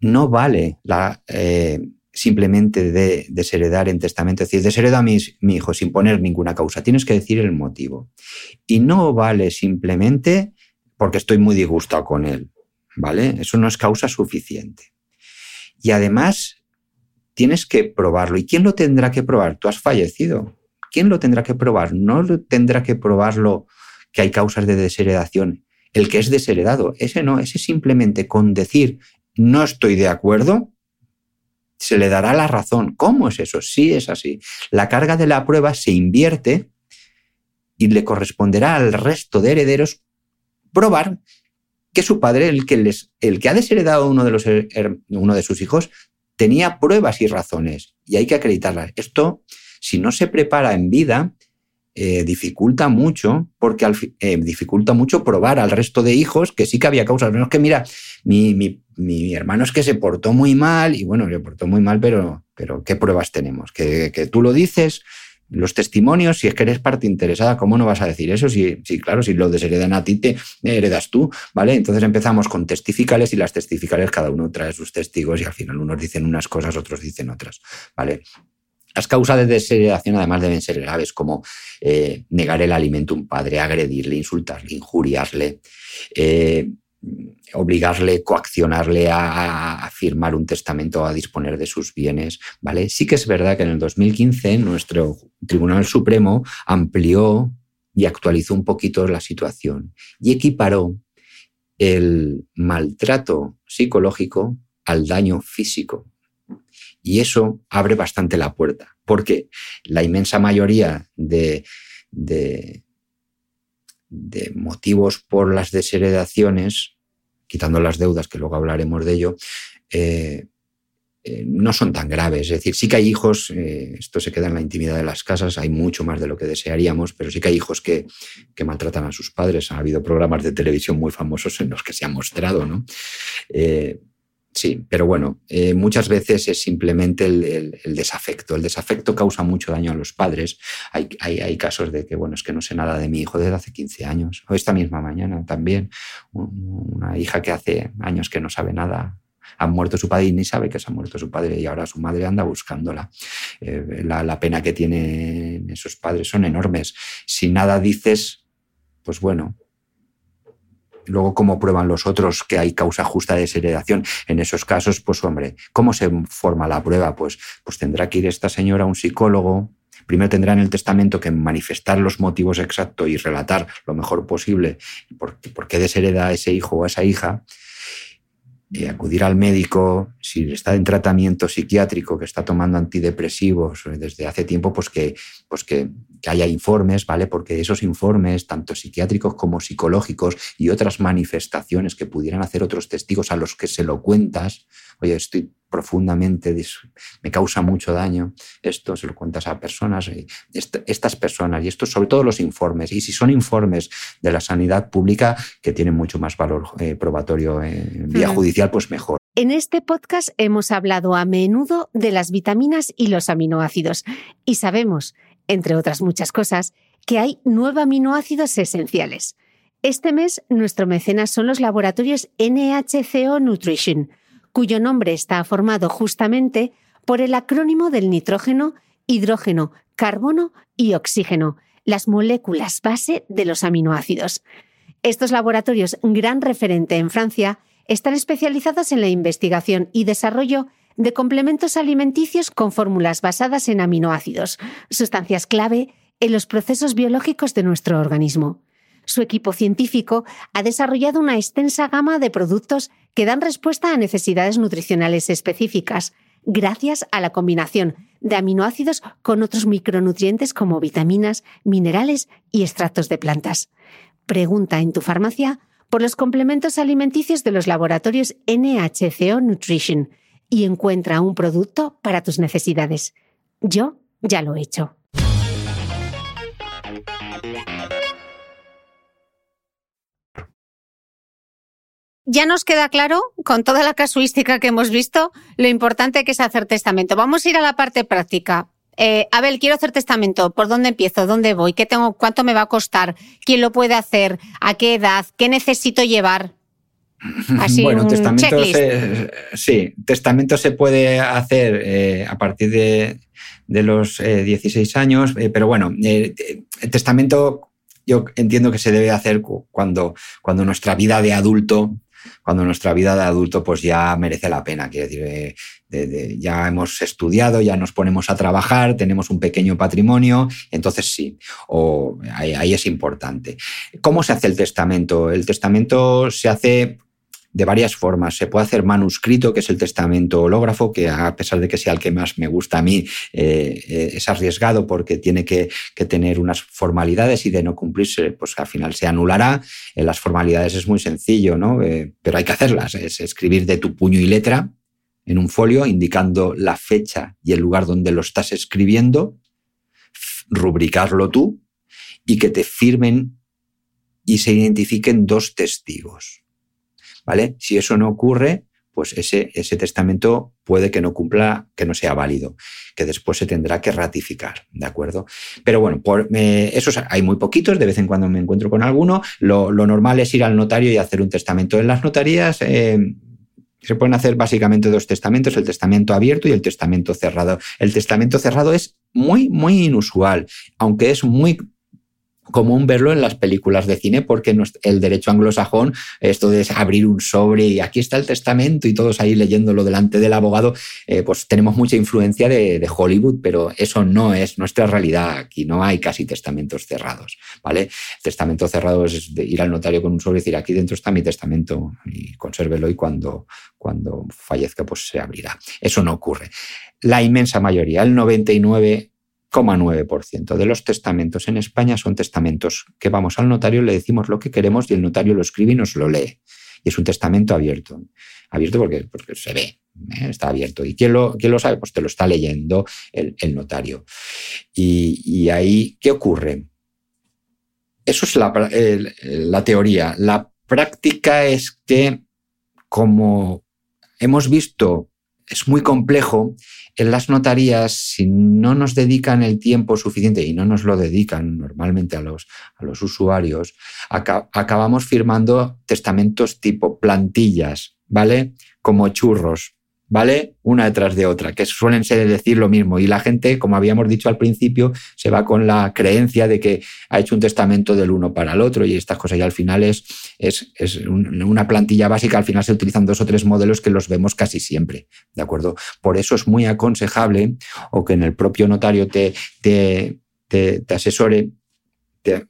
no vale la, eh, simplemente de desheredar en testamento, es decir, desheredo a mi hijo sin poner ninguna causa, tienes que decir el motivo. Y no vale simplemente porque estoy muy disgustado con él, ¿vale? Eso no es causa suficiente. Y además, tienes que probarlo. ¿Y quién lo tendrá que probar? Tú has fallecido. ¿Quién lo tendrá que probar? No tendrá que probarlo que hay causas de desheredación. El que es desheredado, ese no, ese simplemente con decir no estoy de acuerdo, se le dará la razón. ¿Cómo es eso? Sí es así. La carga de la prueba se invierte y le corresponderá al resto de herederos probar que su padre, el que, les, el que ha desheredado uno de, los, uno de sus hijos, tenía pruebas y razones y hay que acreditarlas. Esto, si no se prepara en vida, eh, dificulta mucho, porque al, eh, dificulta mucho probar al resto de hijos que sí que había causas. No es que, mira, mi, mi, mi, hermano es que se portó muy mal, y bueno, se portó muy mal, pero, pero ¿qué pruebas tenemos? Que, que tú lo dices, los testimonios, si es que eres parte interesada, ¿cómo no vas a decir eso? Si, si claro, si lo desheredan a ti, te heredas tú, ¿vale? Entonces empezamos con testificales y las testificales cada uno trae sus testigos y al final unos dicen unas cosas, otros dicen otras, ¿vale? Las causas de desheredación además deben ser graves, como eh, negar el alimento a un padre, agredirle, insultarle, injuriarle, eh, obligarle, coaccionarle a, firmar un testamento a disponer de sus bienes. ¿vale? Sí que es verdad que en el 2015 nuestro Tribunal Supremo amplió y actualizó un poquito la situación y equiparó el maltrato psicológico al daño físico. Y eso abre bastante la puerta, porque la inmensa mayoría de, motivos por las desheredaciones, quitando las deudas, que luego hablaremos de ello, eh, eh, no son tan graves. Es decir, sí que hay hijos, eh, esto se queda en la intimidad de las casas, hay mucho más de lo que desearíamos, pero sí que hay hijos que maltratan a sus padres. Ha habido programas de televisión muy famosos en los que se ha mostrado, ¿no? Sí, pero bueno, eh, muchas veces es simplemente el, desafecto. El desafecto causa mucho daño a los padres. Hay, hay, casos de que, bueno, es que no sé nada de mi hijo desde hace 15 años, o esta misma mañana también. Una hija que hace años que no sabe nada. Ha muerto su padre y ni sabe que se ha muerto su padre y ahora su madre anda buscándola. Eh, la, la pena que tienen esos padres son enormes. Si nada dices, pues bueno, Luego, ¿cómo prueban los otros que hay causa justa de desheredación? En esos casos, pues hombre, ¿cómo se forma la prueba? Pues, pues tendrá que ir esta señora a un psicólogo. Primero tendrá en el testamento que manifestar los motivos exactos y relatar lo mejor posible por, por qué deshereda a ese hijo o a esa hija. Y acudir al médico, si está en tratamiento psiquiátrico, que está tomando antidepresivos desde hace tiempo, pues que, pues que que haya informes, ¿vale? Porque esos informes, tanto psiquiátricos como psicológicos y otras manifestaciones que pudieran hacer otros testigos a los que se lo cuentas, oye, estoy profundamente, me causa mucho daño, esto se lo cuentas a personas, estas personas, y esto sobre todo los informes, y si son informes de la sanidad pública que tienen mucho más valor eh, probatorio en vía judicial, pues mejor. En este podcast hemos hablado a menudo de las vitaminas y los aminoácidos, y sabemos entre otras muchas cosas, que hay nueve aminoácidos esenciales. Este mes, nuestro mecenas son los laboratorios NHCO Nutrition, cuyo nombre está formado justamente por el acrónimo del nitrógeno, hidrógeno, carbono y oxígeno, las moléculas base de los aminoácidos. Estos laboratorios, gran referente en Francia, están especializados en la investigación y desarrollo de complementos alimenticios con fórmulas basadas en aminoácidos, sustancias clave en los procesos biológicos de nuestro organismo. Su equipo científico ha desarrollado una extensa gama de productos que dan respuesta a necesidades nutricionales específicas, gracias a la combinación de aminoácidos con otros micronutrientes como vitaminas, minerales y extractos de plantas. Pregunta en tu farmacia por los complementos alimenticios de los laboratorios NHCO Nutrition y encuentra un producto para tus necesidades. Yo ya lo he hecho. Ya nos queda claro, con toda la casuística que hemos visto, lo importante que es hacer testamento. Vamos a ir a la parte práctica. Eh, Abel, quiero hacer testamento. ¿Por dónde empiezo? ¿Dónde voy? ¿Qué tengo? ¿Cuánto me va a costar? ¿Quién lo puede hacer? ¿A qué edad? ¿Qué necesito llevar? Así bueno, un testamento se, sí, testamento se puede hacer eh, a partir de, de los eh, 16 años, eh, pero bueno, el testamento yo entiendo que se debe hacer cu- cuando, cuando nuestra vida de adulto, cuando nuestra vida de adulto pues ya merece la pena, quiero decir, eh, ya hemos estudiado, ya nos ponemos a trabajar, tenemos un pequeño patrimonio, entonces sí, o ahí es importante. ¿Cómo se hace el testamento? El testamento se hace de varias formas. Se puede hacer manuscrito, que es el testamento hológrafo, que a pesar de que sea el que más me gusta a mí, eh, eh, es arriesgado porque tiene que, que tener unas formalidades y de no cumplirse, pues al final se anulará. Las formalidades es muy sencillo, ¿no? Eh, pero hay que hacerlas. Es escribir de tu puño y letra en un folio, indicando la fecha y el lugar donde lo estás escribiendo, rubricarlo tú y que te firmen y se identifiquen dos testigos. ¿Vale? Si eso no ocurre, pues ese, ese testamento puede que no cumpla, que no sea válido, que después se tendrá que ratificar, ¿de acuerdo? Pero bueno, por, esos hay muy poquitos, de vez en cuando me encuentro con alguno. Lo, lo normal es ir al notario y hacer un testamento. En las notarías eh, se pueden hacer básicamente dos testamentos, el testamento abierto y el testamento cerrado. El testamento cerrado es muy, muy inusual, aunque es muy común verlo en las películas de cine porque el derecho anglosajón, esto de abrir un sobre y aquí está el testamento y todos ahí leyéndolo delante del abogado, eh, pues tenemos mucha influencia de, Hollywood, pero eso no es nuestra realidad. Aquí no hay casi testamentos cerrados, ¿vale? Testamento cerrado es ir al notario con un sobre y decir aquí dentro está mi testamento y consérvelo y cuando, cuando fallezca pues se abrirá. Eso no ocurre. La inmensa mayoría, el 99 9% de los testamentos en España son testamentos que vamos al notario, le decimos lo que queremos y el notario lo escribe y nos lo lee. Y es un testamento abierto. Abierto porque, porque se ve, ¿eh? está abierto. ¿Y quién lo, quién lo sabe? Pues te lo está leyendo el, el notario. Y, y, ahí, ¿qué ocurre? Eso es la, la teoría. La práctica es que, como hemos visto, es muy complejo, en las notarías, si no nos dedican el tiempo suficiente y no nos lo dedican normalmente a los, a los usuarios, acabamos firmando testamentos tipo plantillas, ¿vale? Como churros, ¿vale? Una detrás de otra, que suelen ser decir lo mismo. Y la gente, como habíamos dicho al principio, se va con la creencia de que ha hecho un testamento del uno para el otro y estas cosas. Y al final es, es, es una plantilla básica, al final se utilizan dos o tres modelos que los vemos casi siempre, ¿de acuerdo? Por eso es muy aconsejable o que en el propio notario te, te, te, te asesore te,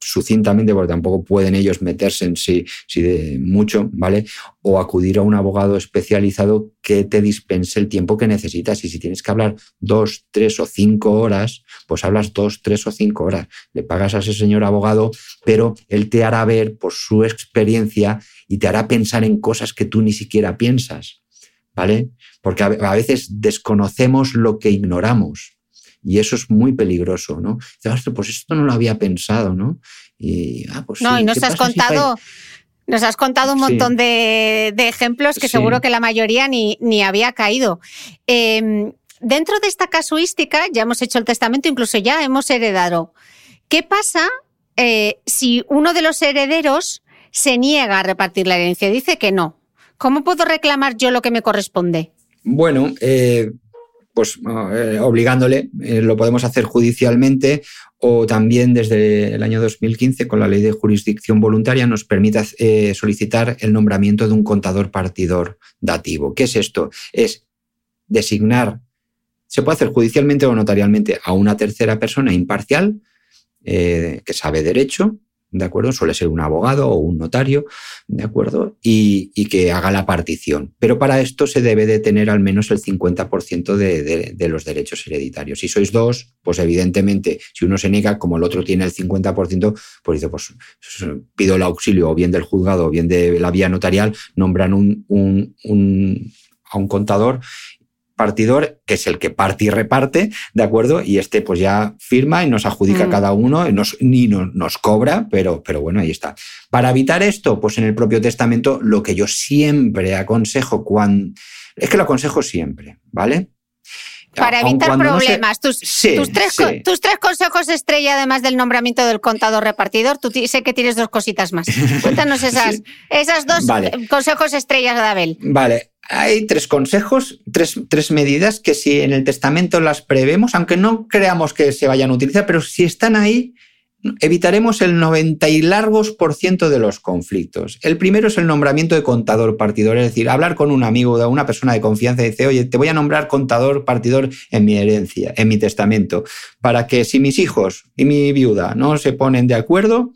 sucintamente, porque tampoco pueden ellos meterse en sí, sí de mucho, ¿vale? O acudir a un abogado especializado que te dispense el tiempo que necesitas. Y si tienes que hablar dos, tres o cinco horas, pues hablas dos, tres o cinco horas. Le pagas a ese señor abogado, pero él te hará ver por su experiencia y te hará pensar en cosas que tú ni siquiera piensas, ¿vale? Porque a veces desconocemos lo que ignoramos. Y eso es muy peligroso, ¿no? Pues esto no lo había pensado, ¿no? Y, ah, pues no, sí. y nos has contado, si nos has contado un montón sí. de, de, ejemplos que sí. seguro que la mayoría ni, ni había caído. Eh, dentro de esta casuística, ya hemos hecho el testamento, incluso ya hemos heredado. ¿Qué pasa eh, si uno de los herederos se niega a repartir la herencia? Dice que no. ¿Cómo puedo reclamar yo lo que me corresponde? Bueno, eh, pues eh, obligándole, eh, lo podemos hacer judicialmente o también desde el año 2015 con la ley de jurisdicción voluntaria nos permite eh, solicitar el nombramiento de un contador partidor dativo. ¿Qué es esto? Es designar, se puede hacer judicialmente o notarialmente a una tercera persona imparcial que sabe derecho, ¿de acuerdo? Suele ser un abogado o un notario, ¿de acuerdo? Y, que haga la partición. Pero para esto se debe de tener al menos el 50% de, de, de, los derechos hereditarios. Si sois dos, pues evidentemente, si uno se niega, como el otro tiene el 50%, pues dice, pues pido el auxilio o bien del juzgado o bien de la vía notarial, nombran a un contador partidor, que es el que parte y reparte, ¿de acuerdo? Y este pues ya firma y nos adjudica mm. cada uno, nos, ni nos, nos cobra, pero, pero bueno, ahí está. Para evitar esto, pues en el propio testamento, lo que yo siempre aconsejo, cuando, es que lo aconsejo siempre, ¿vale? Para evitar problemas. tus, tres, tus, tres, consejos estrella, además del nombramiento del contador repartidor, tú sé que tienes dos cositas más. Cuéntanos esas, esas dos consejos estrellas de Abel. Vale. Hay tres consejos, tres, tres medidas que si en el testamento las prevemos, aunque no creamos que se vayan a utilizar, pero si están ahí, evitaremos el 90 y largos por ciento de los conflictos. El primero es el nombramiento de contador partidor, es decir, hablar con un amigo o una persona de confianza y decir, oye, te voy a nombrar contador partidor en mi herencia, en mi testamento, para que si mis hijos y mi viuda no se ponen de acuerdo,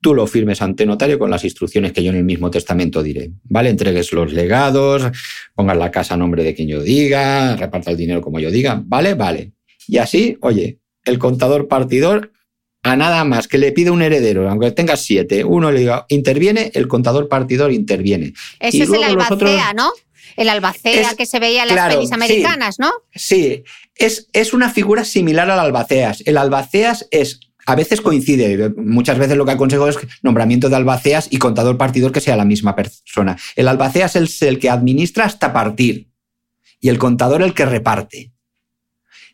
tú lo firmes ante notario con las instrucciones que yo en el mismo testamento diré. ¿Vale? Entregues los legados, pongas la casa a nombre de quien yo diga, reparta el dinero como yo diga. ¿Vale? Vale. Y así, oye, el contador partidor a nada más que le pide un heredero, aunque tenga siete, uno le diga, interviene, el contador partidor interviene. Ese es el albacea, ¿no? El albacea que se veía en las pelis americanas, ¿no? Sí, es, es una figura similar al albaceas. El albaceas es a veces coincide, muchas veces lo que aconsejo es nombramiento de albaceas y contador partidor que sea la misma persona. El albaceas es el que administra hasta partir y el contador el que reparte.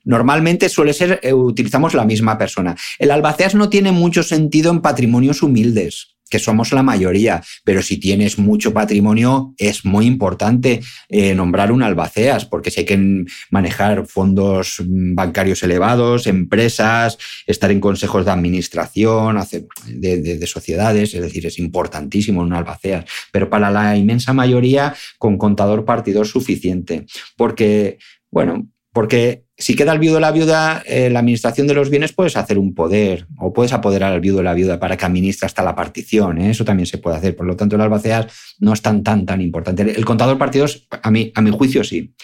Normalmente suele ser, eh, utilizamos la misma persona. El albaceas no tiene mucho sentido en patrimonios humildes que somos la mayoría, pero si tienes mucho patrimonio es muy importante eh, nombrar un albaceas, porque si hay que manejar fondos bancarios elevados, empresas, estar en consejos de administración, de, de, sociedades, es decir, es importantísimo un albaceas, pero para la inmensa mayoría con contador partidor suficiente, porque, bueno, porque si queda el viudo o la viuda, eh, la administración de los bienes puedes hacer un poder o puedes apoderar al viudo o la viuda para que administre hasta la partición. ¿eh? Eso también se puede hacer. Por lo tanto, el albaceas no es tan, tan. El contador partidos, a mi, a mi juicio, sí.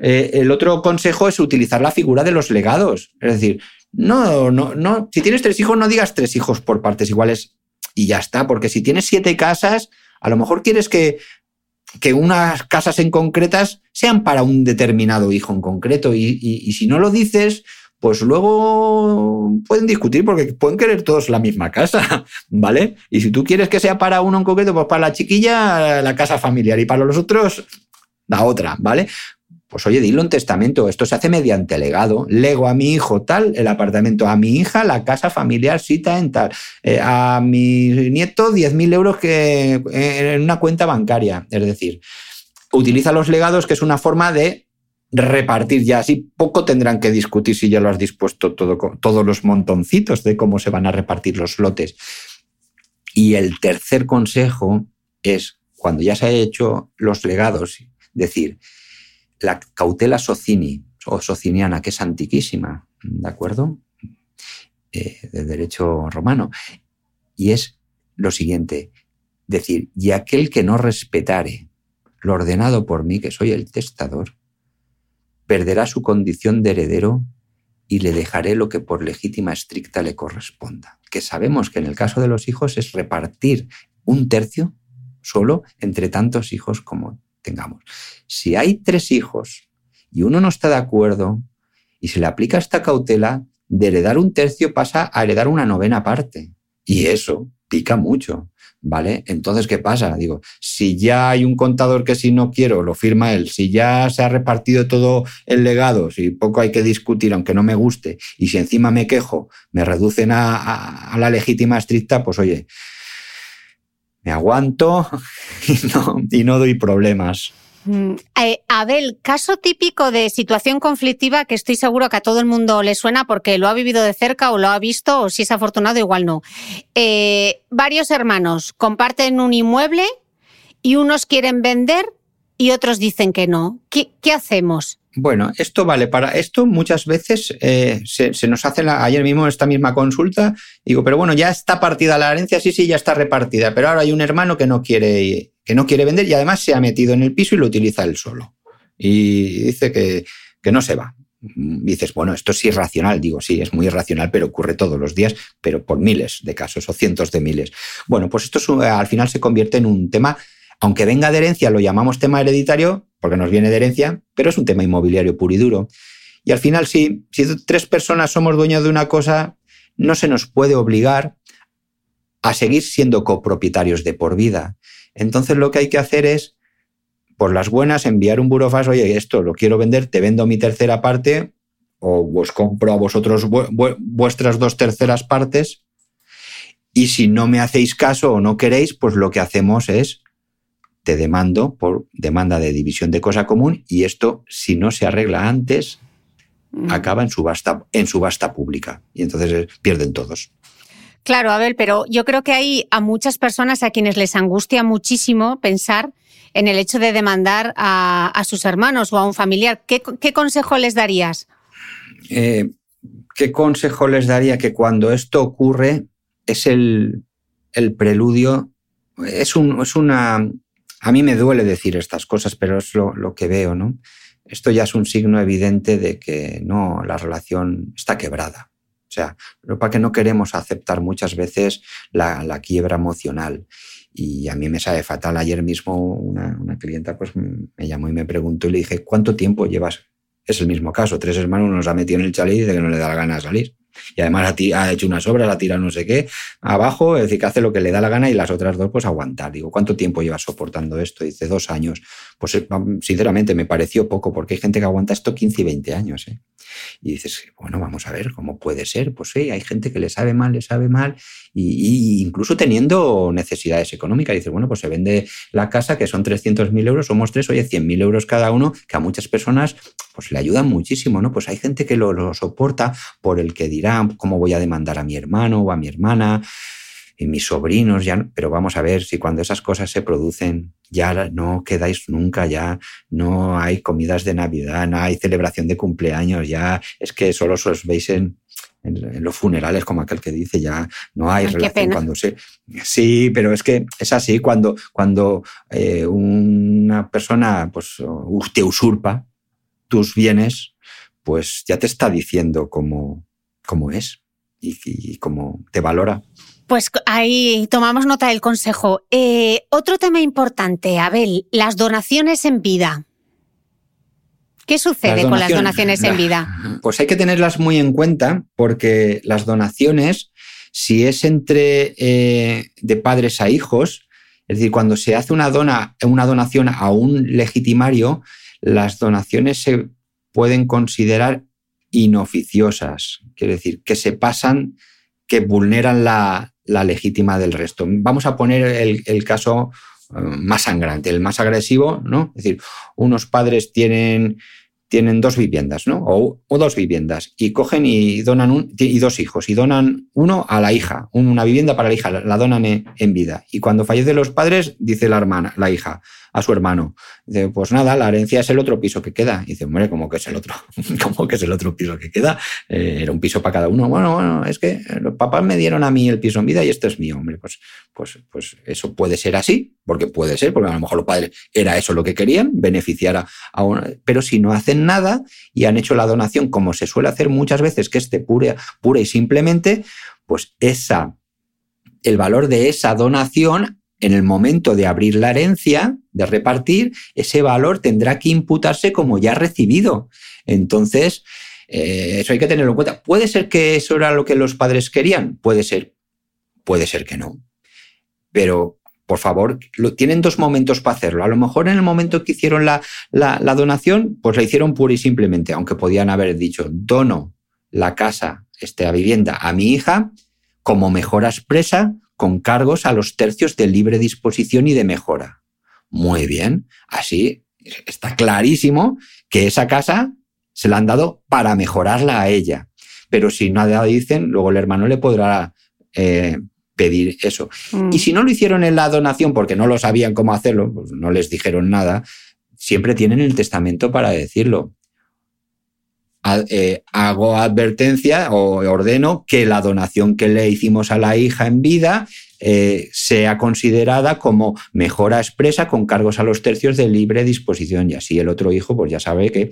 Eh, el otro consejo es utilizar la figura de los legados. Es decir, no, no, no. Si tienes tres hijos, no digas tres hijos por partes iguales y ya está. Porque si tienes siete casas, a lo mejor quieres que que unas casas en concretas sean para un determinado hijo en concreto. Y, si no lo dices, pues luego pueden discutir porque pueden querer todos la misma casa, ¿vale? Y si tú quieres que sea para uno en concreto, pues para la chiquilla la casa familiar y para los otros la otra, ¿vale? Pues oye, dilo en testamento, esto se hace mediante legado. Lego a mi hijo tal, el apartamento, a mi hija la casa familiar cita en tal, eh, a mi nieto 10.000 euros que, en una cuenta bancaria. Es decir, utiliza los legados, que es una forma de repartir ya. Así poco tendrán que discutir si ya lo has dispuesto todo, todos los montoncitos de cómo se van a repartir los lotes. Y el tercer consejo es, cuando ya se ha hecho los legados, decir, la cautela socini o sociniana, que es antiquísima, ¿de acuerdo? Eh, de derecho romano. Y es lo siguiente, decir, y aquel que no respetare lo ordenado por mí, que soy el testador, perderá su condición de heredero y le dejaré lo que por legítima estricta le corresponda. Que sabemos que en el caso de los hijos es repartir un tercio solo entre tantos hijos como tengamos. Si hay tres hijos y uno no está de acuerdo y se le aplica esta cautela, de heredar un tercio pasa a heredar una novena parte. Y eso pica mucho, ¿vale? Entonces, ¿qué pasa? Digo, si ya hay un contador que si no quiero lo firma él, si ya se ha repartido todo el legado, si poco hay que discutir, aunque no me guste, y si encima me quejo, me reducen a, a la legítima estricta, pues oye, me aguanto y no, doy problemas. Mm, eh, Abel, caso típico de situación conflictiva que estoy seguro que a todo el mundo le suena porque lo ha vivido de cerca o lo ha visto o si es afortunado igual no. Eh, varios hermanos comparten un inmueble y unos quieren vender y otros dicen que no. qué hacemos? Bueno, esto vale para esto. Muchas veces eh, se, nos hace la, ayer mismo esta misma consulta. Digo, pero bueno, ya está partida la herencia, sí, sí, ya está repartida. Pero ahora hay un hermano que no quiere, que no quiere vender y además se ha metido en el piso y lo utiliza él solo. Y dice que, que no se va. dices, bueno, esto es irracional. Digo, sí, es muy irracional, pero ocurre todos los días, pero por miles de casos o cientos de miles. Bueno, pues esto al final se convierte en un tema aunque venga de herencia, lo llamamos tema hereditario, porque nos viene de herencia, pero es un tema inmobiliario puro y duro. Y al final, si, tres personas somos dueños de una cosa, no se nos puede obligar a seguir siendo copropietarios de por vida. Entonces lo que hay que hacer es por las buenas, enviar un burofax, oye, esto lo quiero vender, te vendo mi tercera parte o os compro a vosotros vuestras dos terceras partes y si no me hacéis caso o no queréis, pues lo que hacemos es te demando por demanda de división de cosa común y esto, si no se arregla antes, mm. acaba en subasta, en subasta pública y entonces eh, pierden todos. Claro, Abel, pero yo creo que hay a muchas personas a quienes les angustia muchísimo pensar en el hecho de demandar a, sus hermanos o a un familiar. ¿Qué, consejo les darías? Eh, ¿Qué consejo les daría? Que cuando esto ocurre es el, preludio, es, un, es una, a mí me duele decir estas cosas, pero es lo, que veo, ¿no? Esto ya es un signo evidente de que no, la relación está quebrada. O sea, lo para que no queremos aceptar muchas veces la, quiebra emocional. Y a mí me sabe fatal. Ayer mismo una, una, clienta pues, me llamó y me preguntó y le dije, ¿cuánto tiempo llevas? Es el mismo caso. Tres hermanos nos ha metido en el chalet y dice que no le da la gana de salir. Y además ha, hecho unas obras, ha tirado no sé qué abajo, es decir, que hace lo que le da la gana y las otras dos, pues aguantar. Digo, ¿cuánto tiempo llevas soportando esto? Dice, dos años. Pues eh, sinceramente me pareció poco, porque hay gente que aguanta esto 15 y 20 años. ¿eh? Y dices, bueno, vamos a ver cómo puede ser. Pues sí, hay gente que le sabe mal, le sabe mal, y, incluso teniendo necesidades económicas. Dices, bueno, pues se vende la casa, que son 300.000 euros, somos tres, oye, 100.000 euros cada uno, que a muchas personas pues le ayudan muchísimo, ¿no? Pues hay gente que lo, soporta por el que dirá, ¿cómo voy a demandar a mi hermano o a mi hermana? y mis sobrinos, ya, pero vamos a ver si cuando esas cosas se producen ya no quedáis nunca, ya no hay comidas de Navidad, no hay celebración de cumpleaños, ya es que solo os veis en, en, los funerales, como aquel que dice, ya no hay relación cuando se. Sí, pero es que es así, cuando, cuando eh, una persona pues, te usurpa tus bienes, pues ya te está diciendo cómo, cómo es y, y cómo te valora. Pues ahí tomamos nota del consejo. Eh, otro tema importante, Abel, las donaciones en vida. ¿Qué sucede con las donaciones en vida? Pues hay que tenerlas muy en cuenta porque las donaciones, si es entre eh, de padres a hijos, es decir, cuando se hace una, dona, una donación a un legitimario, las donaciones se pueden considerar inoficiosas, quiere decir, que se pasan, que vulneran la, la legítima del resto. Vamos a poner el, caso eh, más sangrante, el más agresivo, ¿no? Es decir, unos padres tienen, tienen dos viviendas, ¿no? O, dos viviendas, y cogen y donan un, y dos hijos, y donan uno a la hija, una vivienda para la hija, la donan en vida. Y cuando fallecen los padres, dice la hermana, la hija, a su hermano. Dice, pues nada, la herencia es el otro piso que queda. Y dice, hombre, ¿cómo que es el otro? ¿Cómo que es el otro piso que queda? Eh, era un piso para cada uno. Bueno, bueno, es que los papás me dieron a mí el piso en vida y este es mío. Hombre, pues, pues, pues eso puede ser así, porque puede ser, porque a lo mejor los padres era eso lo que querían, beneficiar a, una... Pero si no hacen nada y han hecho la donación como se suele hacer muchas veces, que esté pura, pura y simplemente, pues esa, el valor de esa donación en el momento de abrir la herencia, de repartir, ese valor tendrá que imputarse como ya recibido. Entonces, eh, eso hay que tenerlo en cuenta. ¿Puede ser que eso era lo que los padres querían? Puede ser. Puede ser que no. Pero, por favor, lo, tienen dos momentos para hacerlo. A lo mejor en el momento que hicieron la, donación, pues la hicieron pura y simplemente, aunque podían haber dicho, dono la casa, esta vivienda a mi hija como mejora expresa con cargos a los tercios de libre disposición y de mejora. Muy bien, así está clarísimo que esa casa se la han dado para mejorarla a ella. Pero si nada dicen, luego el hermano le podrá eh, pedir eso. Mm. Y si no lo hicieron en la donación porque no lo sabían cómo hacerlo, pues no les dijeron nada, siempre tienen el testamento para decirlo. Eh, hago advertencia o ordeno que la donación que le hicimos a la hija en vida eh, sea considerada como mejora expresa con cargos a los tercios de libre disposición. Y así el otro hijo pues ya sabe que,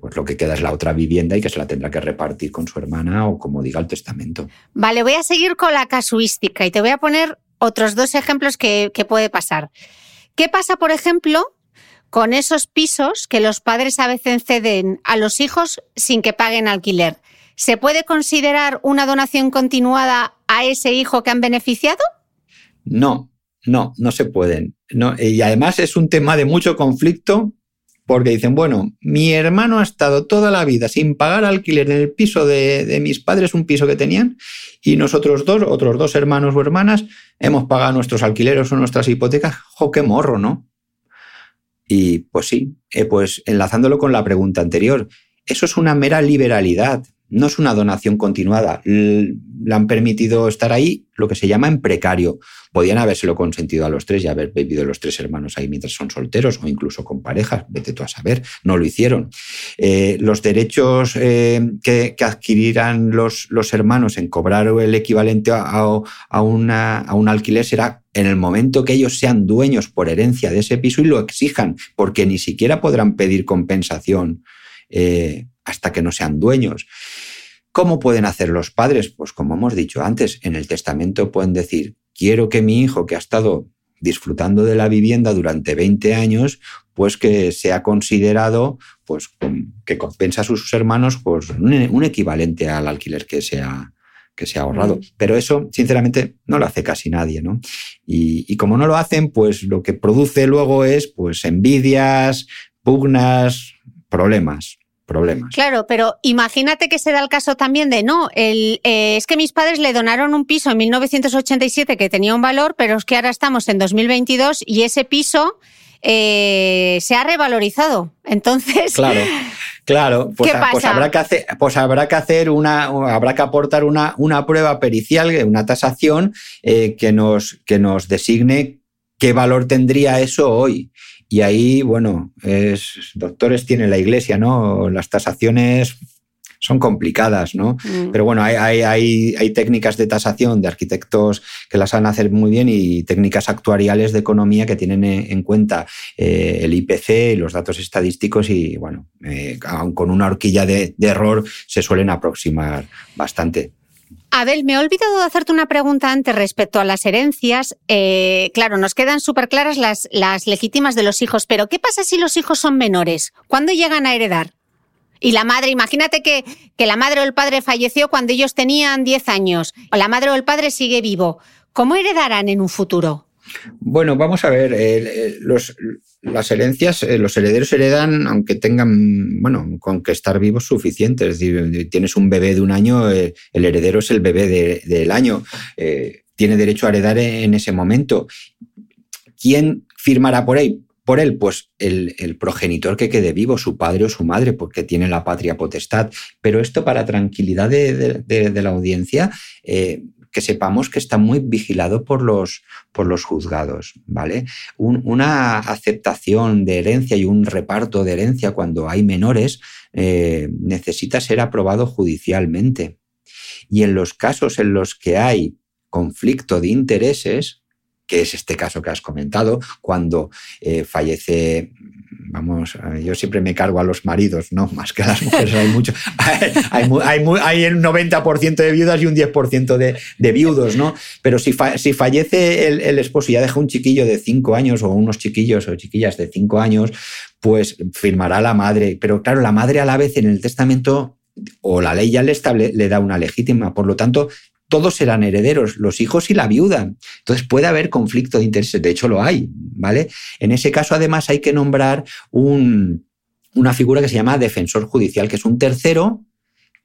pues lo que queda es la otra vivienda y que se la tendrá que repartir con su hermana o como diga el testamento. Vale, voy a seguir con la casuística y te voy a poner otros dos ejemplos que, que puede pasar. ¿Qué pasa, por ejemplo, con esos pisos que los padres a veces ceden a los hijos sin que paguen alquiler. ¿Se puede considerar una donación continuada a ese hijo que han beneficiado? No, no, no se pueden. y además es un tema de mucho conflicto porque dicen, bueno, mi hermano ha estado toda la vida sin pagar alquiler en el piso de, mis padres, un piso que tenían, y nosotros dos, otros dos hermanos o hermanas, hemos pagado nuestros alquileres o nuestras hipotecas. ¡Jo, qué morro, ¿no? Y pues sí, eh, pues enlazándolo con la pregunta anterior, eso es una mera liberalidad, no es una donación continuada. Le han permitido estar ahí lo que se llama en precario. Podían habérselo consentido a los tres y haber vivido los tres hermanos ahí mientras son solteros o incluso con parejas, vete tú a saber, no lo hicieron. Eh, los derechos eh, que, adquirirán los, los, hermanos en cobrar el equivalente a, una, a un alquiler será en el momento que ellos sean dueños por herencia de ese piso y lo exijan, porque ni siquiera podrán pedir compensación. Eh, hasta que no sean dueños. ¿Cómo pueden hacer los padres? Pues como hemos dicho antes, en el testamento pueden decir, quiero que mi hijo que ha estado disfrutando de la vivienda durante 20 años, pues que sea considerado, pues que compensa a sus hermanos, pues un, equivalente al alquiler que se ha, que se ha ahorrado. Mm. Pero eso, sinceramente, no lo hace casi nadie, ¿no? Y, y, como no lo hacen, pues lo que produce luego es, pues, envidias, pugnas, problemas problemas. Claro, pero imagínate que se da el caso también de no, el, eh, es que mis padres le donaron un piso en 1987 que tenía un valor, pero es que ahora estamos en 2022 y ese piso eh, se ha revalorizado. Entonces. Claro. Claro, pues, pues habrá que hacer, pues habrá que hacer una, habrá que aportar una, una prueba pericial, una tasación eh, que, nos, que nos designe qué valor tendría eso hoy. Y ahí, bueno, es, doctores tiene la iglesia, ¿no? Las tasaciones son complicadas, ¿no? Mm. Pero bueno, hay, hay, hay, técnicas de tasación de arquitectos que las saben hacer muy bien y técnicas actuariales de economía que tienen en cuenta eh, el IPC y los datos estadísticos y, bueno, eh, con una horquilla de, de error se suelen aproximar bastante. Abel, me he olvidado de hacerte una pregunta antes respecto a las herencias. Eh, claro, nos quedan súper claras las, las legítimas de los hijos, pero ¿qué pasa si los hijos son menores? ¿Cuándo llegan a heredar? Y la madre, imagínate que, que la madre o el padre falleció cuando ellos tenían 10 años, o la madre o el padre sigue vivo. ¿Cómo heredarán en un futuro? Bueno, vamos a ver, eh, los, las herencias, eh, los herederos heredan aunque tengan, bueno, con que estar vivos suficiente. Es decir, tienes un bebé de un año, eh, el heredero es el bebé del año. Eh, tiene derecho a heredar en ese momento. ¿Quién firmará por él? Por él, pues el, progenitor que quede vivo, su padre o su madre, porque tiene la patria potestad. Pero esto para tranquilidad de, la audiencia, que sepamos que está muy vigilado por los, por los juzgados, ¿vale? una aceptación de herencia y un reparto de herencia cuando hay menores eh, necesita ser aprobado judicialmente. Y en los casos en los que hay conflicto de intereses, que es este caso que has comentado, cuando eh, fallece vamos, yo siempre me cargo a los maridos, ¿no? Más que a las mujeres, hay mucho. Hay, hay, hay, el 90% de viudas y un 10% de, de, viudos, ¿no? Pero si, si fallece el, el, esposo y ya deja un chiquillo de 5 años o unos chiquillos o chiquillas de 5 años, pues firmará la madre. Pero claro, la madre a la vez en el testamento o la ley ya le, estable, le da una legítima. Por lo tanto, todos serán herederos, los hijos y la viuda. Entonces puede haber conflicto de intereses, de hecho lo hay, ¿vale? En ese caso además hay que nombrar una figura que se llama defensor judicial, que es un tercero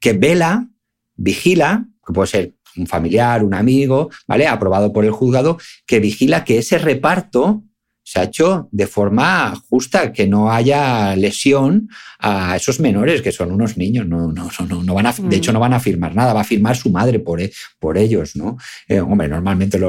que vela, vigila, que puede ser un familiar, un amigo, ¿vale? Aprobado por el juzgado, que vigila que ese reparto se ha hecho de forma justa, que no haya lesión a esos menores, que son unos niños, no, no, no, van a, de hecho no van a firmar nada, va a firmar su madre por, e, por ellos, ¿no? Eh, hombre, normalmente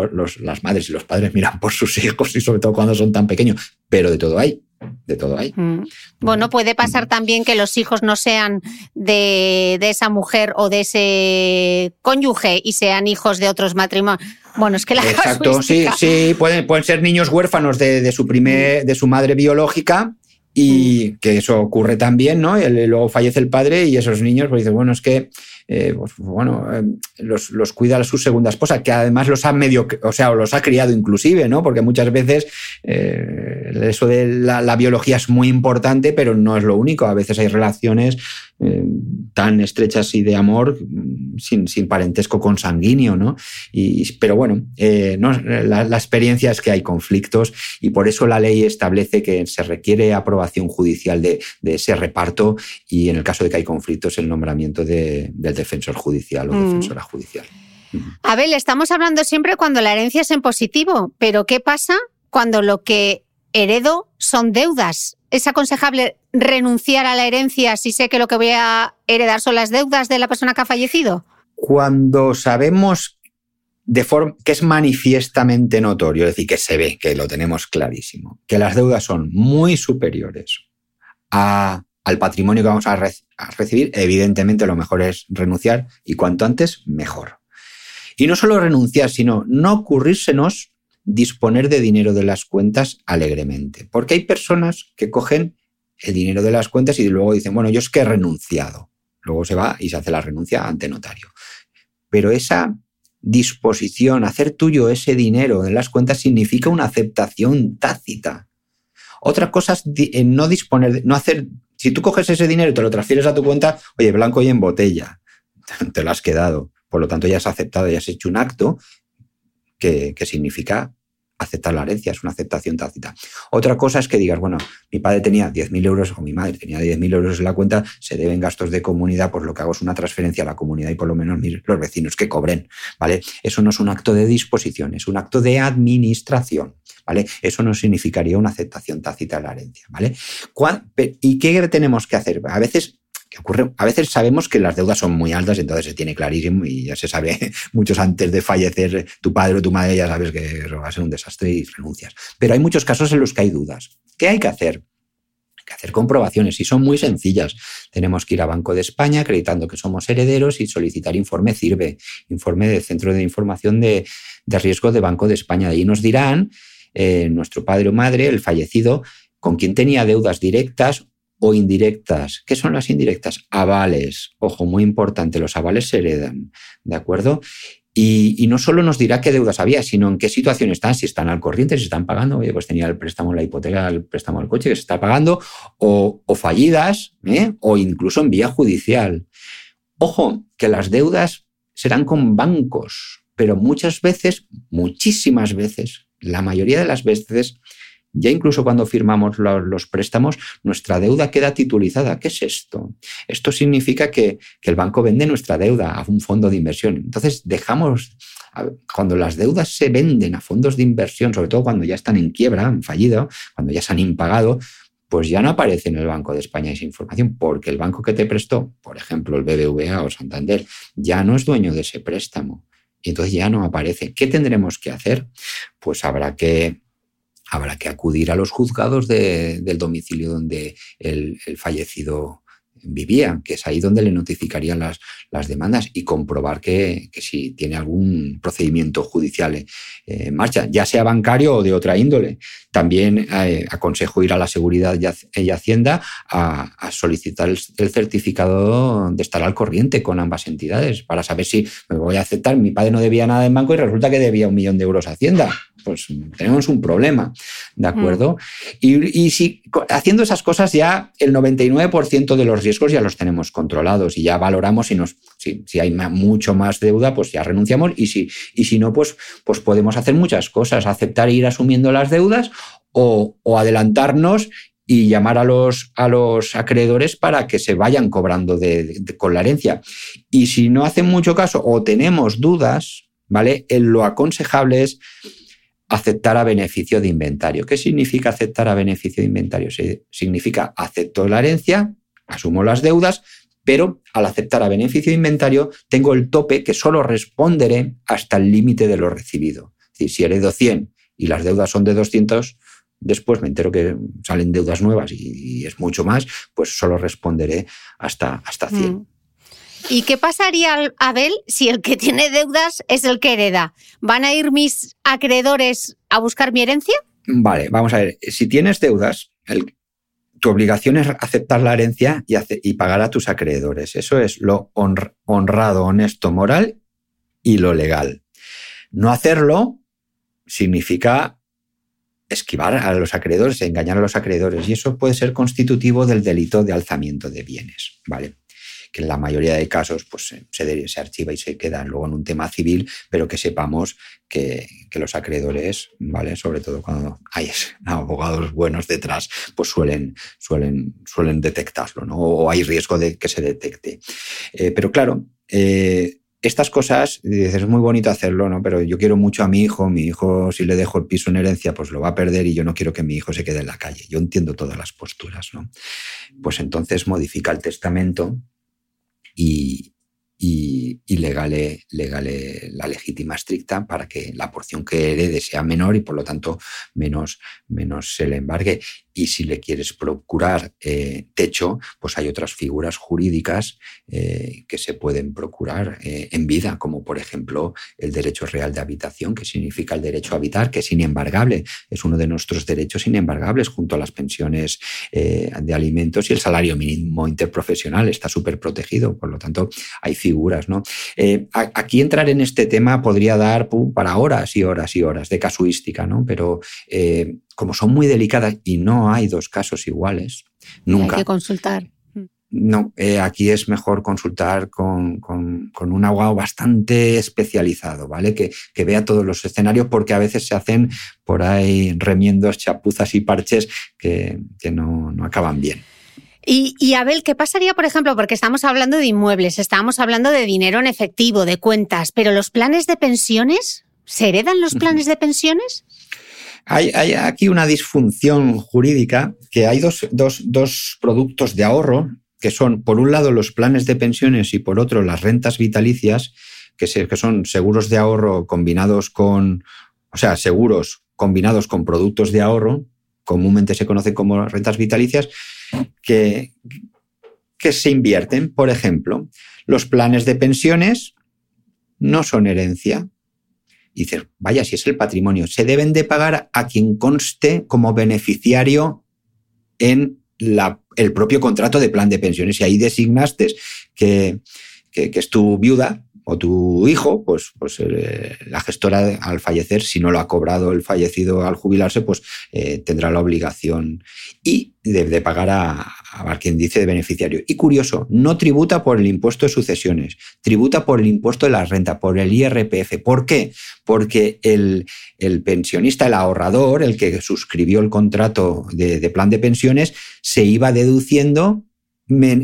las madres y los padres miran por sus hijos y sobre todo cuando son tan pequeños, pero de todo hay de todo hay. Mm. Bueno, puede pasar también que los hijos no sean de, esa mujer o de ese cónyuge y sean hijos de otros matrimonios. Bueno, es que la Exacto, sí, sí, pueden, pueden ser niños huérfanos de, su primer, de su madre biológica y mm. que eso ocurre también, ¿no? Y luego fallece el padre y esos niños pues dicen, bueno, es que eh, pues, bueno, eh, los, los, cuida su segunda esposa, que además los ha medio, o sea, los ha criado inclusive, ¿no? Porque muchas veces eh, eso de la, biología es muy importante, pero no es lo único. A veces hay relaciones eh, tan estrechas y de amor sin, sin parentesco consanguíneo, ¿no? Y, pero bueno, eh, no, la, experiencia es que hay conflictos y por eso la ley establece que se requiere aprobación judicial de, ese reparto y en el caso de que hay conflictos el nombramiento del defensor judicial o mm. defensora judicial. Abel, estamos hablando siempre cuando la herencia es en positivo, pero ¿qué pasa cuando lo que heredo son deudas? ¿Es aconsejable renunciar a la herencia si sé que lo que voy a heredar son las deudas de la persona que ha fallecido? Cuando sabemos de forma que es manifiestamente notorio, es decir, que se ve, que lo tenemos clarísimo, que las deudas son muy superiores al patrimonio que vamos a recibir, evidentemente lo mejor es renunciar y cuanto antes, mejor. Y no solo renunciar, sino no ocurrírsenos disponer de dinero de las cuentas alegremente. Porque hay personas que cogen el dinero de las cuentas y luego dicen, bueno, yo es que he renunciado. Luego se va y se hace la renuncia ante notario. Pero esa disposición, hacer tuyo ese dinero de las cuentas significa una aceptación tácita. Otra cosa es no disponer, no hacer, si tú coges ese dinero y te lo transfieres a tu cuenta, oye, blanco y en botella, te lo has quedado. Por lo tanto, ya has aceptado, ya has hecho un acto que, significa aceptar la herencia, es una aceptación tácita. Otra cosa es que digas, bueno, mi padre tenía 10.000 euros o mi madre tenía 10.000 euros en la cuenta, se deben gastos de comunidad, pues lo que hago es una transferencia a la comunidad y por lo menos los vecinos que cobren, ¿vale? Eso no es un acto de disposición, es un acto de administración. ¿Vale? Eso no significaría una aceptación tácita de la herencia, ¿vale? ¿Y qué tenemos que hacer? A veces ocurre, a veces sabemos que las deudas son muy altas, entonces se tiene clarísimo y ya se sabe, muchos antes de fallecer tu padre o tu madre ya sabes que va a ser un desastre y renuncias. Pero hay muchos casos en los que hay dudas. ¿Qué hay que hacer? Hay que hacer comprobaciones y son muy sencillas. Tenemos que ir a Banco de España acreditando que somos herederos y solicitar informe CIRBE, informe del Centro de Información de, Riesgo de Banco de España. Ahí nos dirán eh, nuestro padre o madre, el fallecido, con quién tenía deudas directas o indirectas. ¿Qué son las indirectas? Avales. Ojo, muy importante, los avales se heredan, ¿de acuerdo? Y, no solo nos dirá qué deudas había, sino en qué situación están, si están al corriente, si están pagando, oye, pues tenía el préstamo, la hipoteca, el préstamo del coche que se está pagando, o, fallidas, ¿eh? o incluso en vía judicial. Ojo, que las deudas serán con bancos, pero muchas veces, muchísimas veces, la mayoría de las veces, ya incluso cuando firmamos los, préstamos, nuestra deuda queda titulizada. ¿Qué es esto? Esto significa que, el banco vende nuestra deuda a un fondo de inversión. Entonces dejamos, cuando las deudas se venden a fondos de inversión, sobre todo cuando ya están en quiebra, han fallido, cuando ya se han impagado, pues ya no aparece en el Banco de España esa información, porque el banco que te prestó, por ejemplo el BBVA o Santander, ya no es dueño de ese préstamo. Y entonces ya no aparece. ¿Qué tendremos que hacer? Pues habrá que habrá que acudir a los juzgados del domicilio donde el, fallecido vivía, que es ahí donde le notificarían las, demandas y comprobar que, si tiene algún procedimiento judicial en marcha, ya sea bancario o de otra índole. También eh, aconsejo ir a la Seguridad y Hacienda a, solicitar el, certificado de estar al corriente con ambas entidades para saber si me voy a aceptar. Mi padre no debía nada en banco y resulta que debía un millón de euros a Hacienda pues tenemos un problema, ¿de acuerdo? Y, haciendo esas cosas ya el 99% de los riesgos ya los tenemos controlados y ya valoramos si, si, hay mucho más deuda, pues ya renunciamos y si, no, pues, pues podemos hacer muchas cosas, aceptar e ir asumiendo las deudas o, adelantarnos y llamar a los, acreedores para que se vayan cobrando con la herencia. Y si no hacen mucho caso o tenemos dudas, ¿vale? Lo aconsejable es aceptar a beneficio de inventario. ¿Qué significa aceptar a beneficio de inventario? Significa acepto la herencia, asumo las deudas, pero al aceptar a beneficio de inventario tengo el tope que solo responderé hasta el límite de lo recibido. Es decir, si heredo 100 y las deudas son de 200, después me entero que salen deudas nuevas y, es mucho más, pues solo responderé hasta, hasta 100. ¿Y qué pasaría, Abel, si el que tiene deudas es el que hereda? ¿Van a ir mis acreedores a buscar mi herencia? Vale, vamos a ver. Si tienes deudas, tu obligación es aceptar la herencia y, pagar a tus acreedores. Eso es lo honrado, honesto, moral y lo legal. No hacerlo significa esquivar a los acreedores, engañar a los acreedores. Y eso puede ser constitutivo del delito de alzamiento de bienes, ¿vale? Que en la mayoría de casos pues, se, se archiva y se queda luego en un tema civil, pero que sepamos que, los acreedores, ¿vale? Sobre todo cuando hay abogados buenos detrás, pues suelen, suelen, suelen detectarlo, ¿no? O hay riesgo de que se detecte. Eh, pero claro, eh, estas cosas, dices, es muy bonito hacerlo, ¿no? Pero yo quiero mucho a mi hijo, mi hijo si le dejo el piso en herencia, pues lo va a perder y yo no quiero que mi hijo se quede en la calle. Yo entiendo todas las posturas, ¿no? Pues entonces modifica el testamento 一 y, y, legale, la legítima estricta para que la porción que herede sea menor y por lo tanto menos, menos se le embargue. Y si le quieres procurar eh, techo, pues hay otras figuras jurídicas eh, que se pueden procurar eh, en vida, como por ejemplo el derecho real de habitación, que significa el derecho a habitar, que es inembargable, es uno de nuestros derechos inembargables junto a las pensiones de alimentos y el salario mínimo interprofesional, está súper protegido, por lo tanto hay. ¿No? aquí entrar en este tema podría dar para horas y horas y horas de casuística, ¿no? pero como son muy delicadas y no hay dos casos iguales, nunca. Hay que consultar. No, eh, aquí es mejor consultar con, un abogado bastante especializado, ¿vale? Que, vea todos los escenarios, porque a veces se hacen por ahí remiendos, chapuzas y parches que, no, acaban bien. Y, y, Abel, ¿qué pasaría, por ejemplo, porque estamos hablando de inmuebles, estamos hablando de dinero en efectivo, de cuentas, pero los planes de pensiones, ¿se heredan los planes de pensiones? Hay, aquí una disfunción jurídica que hay dos, productos de ahorro que son, por un lado, los planes de pensiones y por otro, las rentas vitalicias, que, que son seguros de ahorro combinados con, o sea, seguros combinados con productos de ahorro, comúnmente se conocen como rentas vitalicias, que, que se invierten. Por ejemplo, los planes de pensiones no son herencia, y dices, vaya, si es el patrimonio, se deben de pagar a quien conste como beneficiario en la, el propio contrato de plan de pensiones. Y ahí designaste que, que, que es tu viuda o tu hijo, pues, pues eh, la gestora al fallecer, si no lo ha cobrado el fallecido al jubilarse, pues eh, tendrá la obligación y de, pagar a, quien dice de beneficiario. Y curioso, no tributa por el impuesto de sucesiones, tributa por el impuesto de la renta, por el IRPF. ¿Por qué? Porque el, pensionista, el ahorrador, el que suscribió el contrato de, de plan de pensiones, se iba deduciendo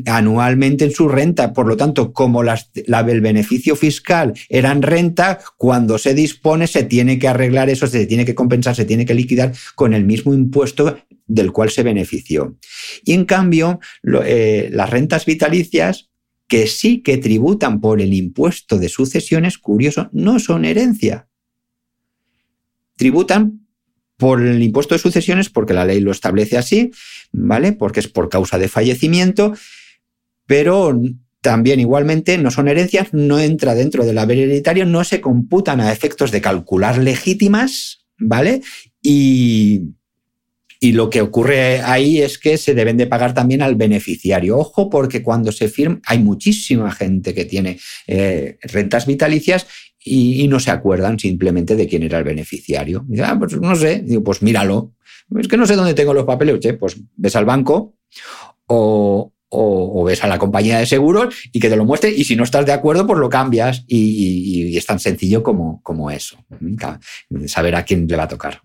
anualmente en su renta. Por lo tanto, como la, el beneficio fiscal era en renta, cuando se dispone se tiene que arreglar eso, se tiene que compensar, se tiene que liquidar con el mismo impuesto del cual se benefició. Y en cambio, eh, las rentas vitalicias, que sí que tributan por el impuesto de sucesiones, curioso, no son herencia. Tributan por el impuesto de sucesiones porque la ley lo establece así, ¿vale? Porque es por causa de fallecimiento, pero también igualmente no son herencias, no entra dentro del haber hereditario, no se computan a efectos de calcular legítimas, ¿vale? Y, y lo que ocurre ahí es que se deben de pagar también al beneficiario. Ojo, porque cuando se firma, hay muchísima gente que tiene eh, rentas vitalicias y, no se acuerdan simplemente de quién era el beneficiario. Y ah, pues no sé, digo, pues míralo. Es que no sé dónde tengo los papeles. Che, pues ves al banco o, ves a la compañía de seguros y que te lo muestre y si no estás de acuerdo, pues lo cambias y, es tan sencillo como, como eso. Saber a quién le va a tocar.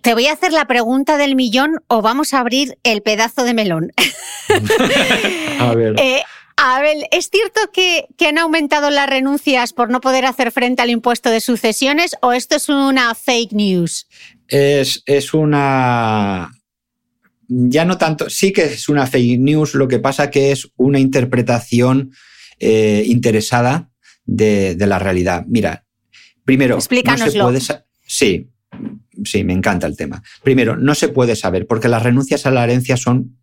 Te voy a hacer la pregunta del millón o vamos a abrir el pedazo de melón. a ver. Eh, Abel, ¿es cierto que, han aumentado las renuncias por no poder hacer frente al impuesto de sucesiones o esto es una fake news? Es, una... Ya no tanto, sí que es una fake news, lo que pasa que es una interpretación eh, interesada de, la realidad. Mira, primero, Explícanoslo. no se puede... Sí, sí, me encanta el tema. Primero, no se puede saber porque las renuncias a la herencia son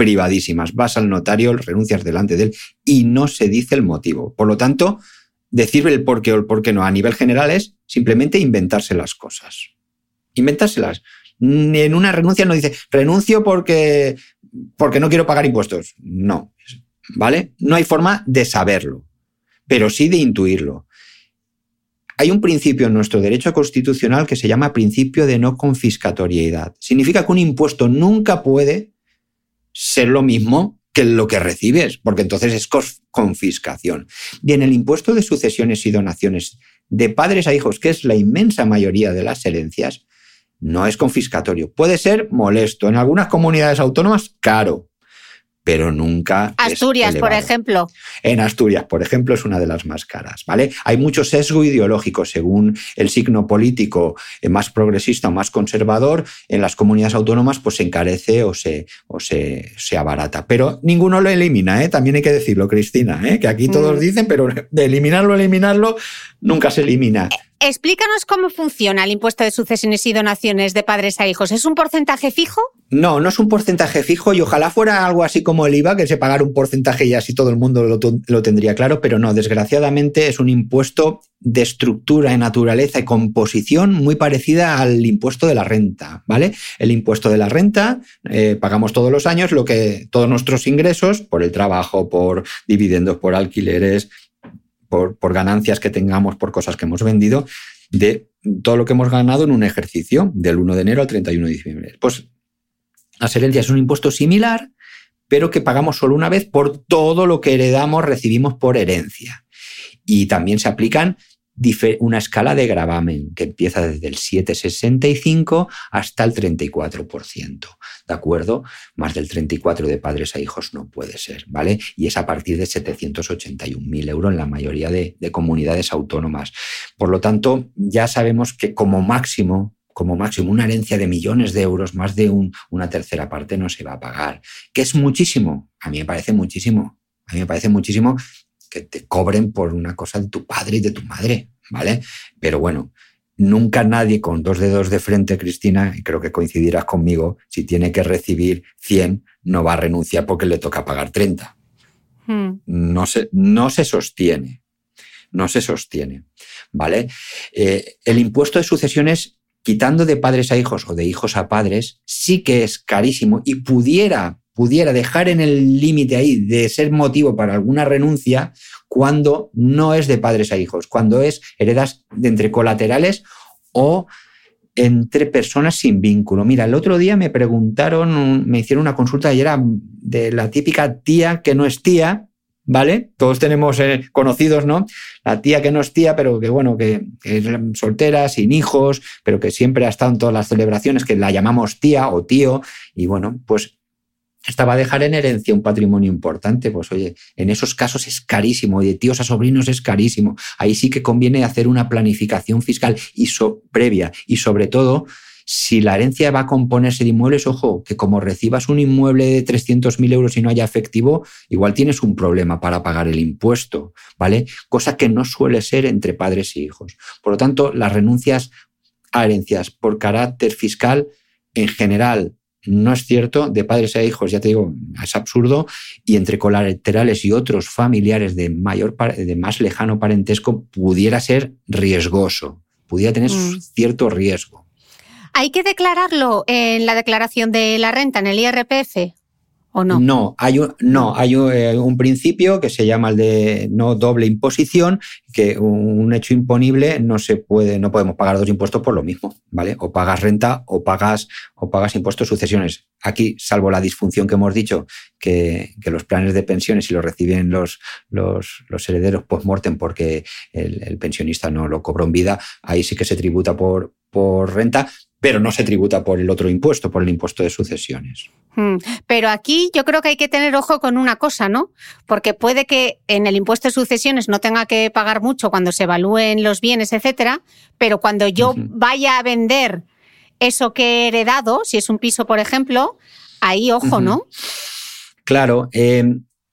privadísimas. Vas al notario, renuncias delante de él y no se dice el motivo. Por lo tanto, decir el por qué o el por qué no a nivel general es simplemente inventarse las cosas. Inventárselas. En una renuncia no dice renuncio porque, porque no quiero pagar impuestos. No. ¿Vale? No hay forma de saberlo, pero sí de intuirlo. hay un principio en nuestro derecho constitucional que se llama principio de no confiscatoriedad. Significa que un impuesto nunca puede ser lo mismo que lo que recibes, porque entonces es confiscación. Bien, el impuesto de sucesiones y donaciones de padres a hijos, que es la inmensa mayoría de las herencias, no es confiscatorio. Puede ser molesto. En algunas comunidades autónomas, caro pero nunca. Asturias, por ejemplo. En Asturias, por ejemplo, es una de las más caras, ¿vale? Hay mucho sesgo ideológico según el signo político eh, más progresista o más conservador. En las comunidades autónomas, pues se encarece o se, o se, se abarata. Pero ninguno lo elimina, ¿eh? También hay que decirlo, Cristina, ¿eh? Que aquí todos mm. dicen, pero de eliminarlo, eliminarlo, nunca se elimina. Explícanos cómo funciona el impuesto de sucesiones y donaciones de padres a hijos. ¿Es un porcentaje fijo? No, no es un porcentaje fijo y ojalá fuera algo así como el IVA, que se pagara un porcentaje y así todo el mundo lo, tendría claro, pero no, desgraciadamente es un impuesto de estructura y naturaleza y composición muy parecida al impuesto de la renta, ¿vale? El impuesto de la renta eh, pagamos todos los años lo que todos nuestros ingresos por el trabajo, por dividendos, por alquileres, por, ganancias que tengamos por cosas que hemos vendido, de todo lo que hemos ganado en un ejercicio del 1 de enero al 31 de diciembre. Pues las herencias es un impuesto similar, pero que pagamos solo una vez por todo lo que heredamos, recibimos por herencia. Y también se aplican una escala de gravamen que empieza desde el 7,65 hasta el 34%. ¿De acuerdo? Más del 34 de padres a hijos no puede ser, ¿vale? Y es a partir de 781.000 euros en la mayoría de, comunidades autónomas. Por lo tanto, ya sabemos que como máximo como máximo una herencia de millones de euros, más de una tercera parte no se va a pagar, que es muchísimo. A mí me parece muchísimo. A mí me parece muchísimo que te cobren por una cosa de tu padre y de tu madre, ¿vale? Pero bueno, nunca nadie con dos dedos de frente, Cristina, y creo que coincidirás conmigo, si tiene que recibir 100, no va a renunciar porque le toca pagar 30. Hmm. No, se, no se sostiene, no se sostiene, ¿vale? Eh, el impuesto de sucesiones, quitando de padres a hijos o de hijos a padres, sí que es carísimo y pudiera pudiera dejar en el límite ahí de ser motivo para alguna renuncia cuando no es de padres a hijos, cuando es heredas de entre colaterales o entre personas sin vínculo. Mira, el otro día me preguntaron, me hicieron una consulta y era de la típica tía que no es tía, ¿vale? Todos tenemos eh, conocidos, ¿no? La tía que no es tía, pero que bueno, que, que, es soltera, sin hijos, pero que siempre ha estado en todas las celebraciones, que la llamamos tía o tío, y bueno, pues esta va a dejar en herencia un patrimonio importante, pues oye, en esos casos es carísimo, y de tíos a sobrinos es carísimo. Ahí sí que conviene hacer una planificación fiscal y previa y sobre todo si la herencia va a componerse de inmuebles, ojo, que como recibas un inmueble de 300.000 euros y no haya efectivo, igual tienes un problema para pagar el impuesto, ¿vale? Cosa que no suele ser entre padres e hijos. Por lo tanto, las renuncias a herencias por carácter fiscal en general no es cierto, de padres a hijos, ya te digo, es absurdo, y entre colaterales y otros familiares de, mayor, de más lejano parentesco pudiera ser riesgoso, pudiera tener mm. cierto riesgo. ¿Hay que declararlo en la declaración de la renta, en el IRPF? ¿O no? No, hay un, no, hay eh, un, principio que se llama el de no doble imposición, que un hecho imponible no se puede, no podemos pagar dos impuestos por lo mismo, ¿vale? O pagas renta o pagas, o pagas impuestos sucesiones. Aquí, salvo la disfunción que hemos dicho, que, los planes de pensiones, si lo reciben los, los, los herederos post-mortem porque el, el, pensionista no lo cobró en vida, ahí sí que se tributa por, por renta, pero no se tributa por el otro impuesto, por el impuesto de sucesiones. Hmm. Pero aquí yo creo que hay que tener ojo con una cosa, ¿no? Porque puede que en el impuesto de sucesiones no tenga que pagar mucho cuando se evalúen los bienes, etcétera, pero cuando yo vaya a vender eso que he heredado, si es un piso, por ejemplo, ahí ojo, ¿no? Claro, eh,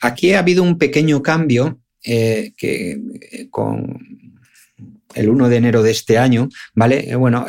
aquí ha habido un pequeño cambio eh, que eh, con el 1 de enero de este año, ¿vale? Bueno,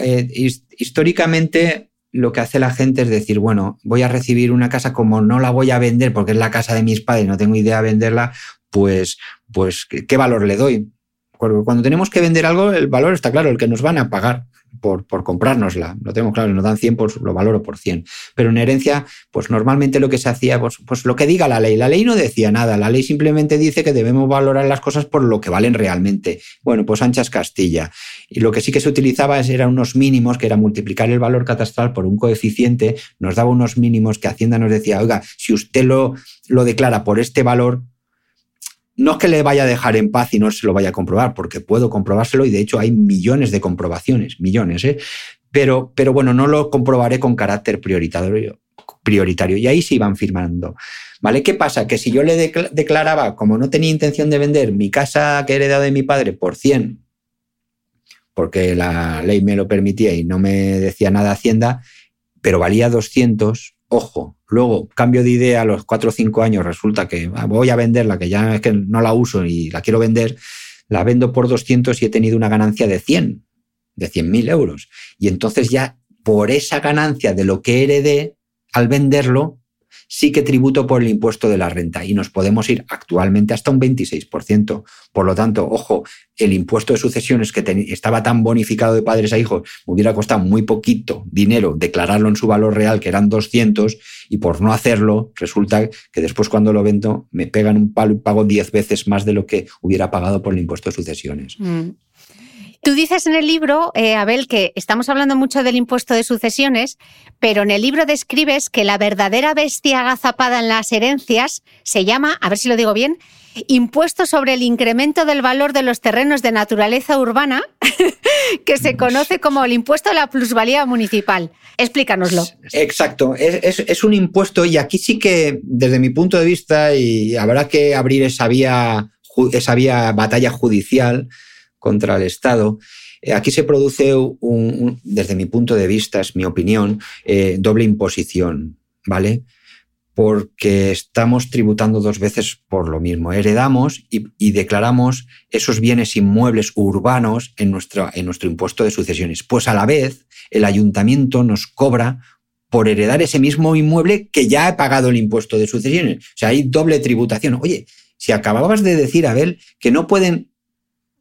históricamente lo que hace la gente es decir, bueno, voy a recibir una casa como no la voy a vender porque es la casa de mis padres, no tengo idea de venderla, pues, pues ¿qué valor le doy? Cuando tenemos que vender algo, el valor está claro, el que nos van a pagar, por, por comprárnosla. Lo tengo claro, nos dan 100, pues lo valoro por 100. Pero en herencia, pues normalmente lo que se hacía, pues, pues lo que diga la ley. La ley no decía nada, la ley simplemente dice que debemos valorar las cosas por lo que valen realmente. Bueno, pues anchas Castilla. Y lo que sí que se utilizaba eran unos mínimos, que era multiplicar el valor catastral por un coeficiente, nos daba unos mínimos que Hacienda nos decía, oiga, si usted lo, lo declara por este valor, no es que le vaya a dejar en paz y no se lo vaya a comprobar, porque puedo comprobárselo y de hecho hay millones de comprobaciones, millones, ¿eh? pero, pero bueno, no lo comprobaré con carácter prioritario, prioritario. Y ahí se iban firmando. ¿Vale? ¿Qué pasa? Que si yo le declaraba, como no tenía intención de vender mi casa que he heredado de mi padre por 100, porque la ley me lo permitía y no me decía nada Hacienda, pero valía 200, ojo, luego cambio de idea a los cuatro o cinco años, resulta que ah, voy a venderla, que ya es que no la uso y la quiero vender, la vendo por 200 y he tenido una ganancia de 100, de 100.000 euros. Y entonces ya por esa ganancia de lo que heredé, al venderlo, sí que tributo por el impuesto de la renta y nos podemos ir actualmente hasta un 26%. Por lo tanto, ojo, el impuesto de sucesiones que estaba tan bonificado de padres a hijos me hubiera costado muy poquito dinero declararlo en su valor real, que eran 200, y por no hacerlo, resulta que después cuando lo vendo me pegan un palo y pago 10 veces más de lo que hubiera pagado por el impuesto de sucesiones. Mm. Tú dices en el libro, eh, Abel, que estamos hablando mucho del impuesto de sucesiones, pero en el libro describes que la verdadera bestia agazapada en las herencias se llama, a ver si lo digo bien, impuesto sobre el incremento del valor de los terrenos de naturaleza urbana, que se conoce como el impuesto a la plusvalía municipal. Explícanoslo. Exacto, es, es, un impuesto y aquí sí que, desde mi punto de vista, y habrá que abrir esa vía, esa vía batalla judicial, contra el Estado. Eh, aquí se produce, un, desde mi punto de vista, es mi opinión, eh, doble imposición, ¿vale? Porque estamos tributando dos veces por lo mismo. Heredamos y, declaramos esos bienes inmuebles urbanos en nuestro, en nuestro impuesto de sucesiones. Pues a la vez, el ayuntamiento nos cobra por heredar ese mismo inmueble que ya ha pagado el impuesto de sucesiones. O sea, hay doble tributación. Oye, si acababas de decir, Abel, que no pueden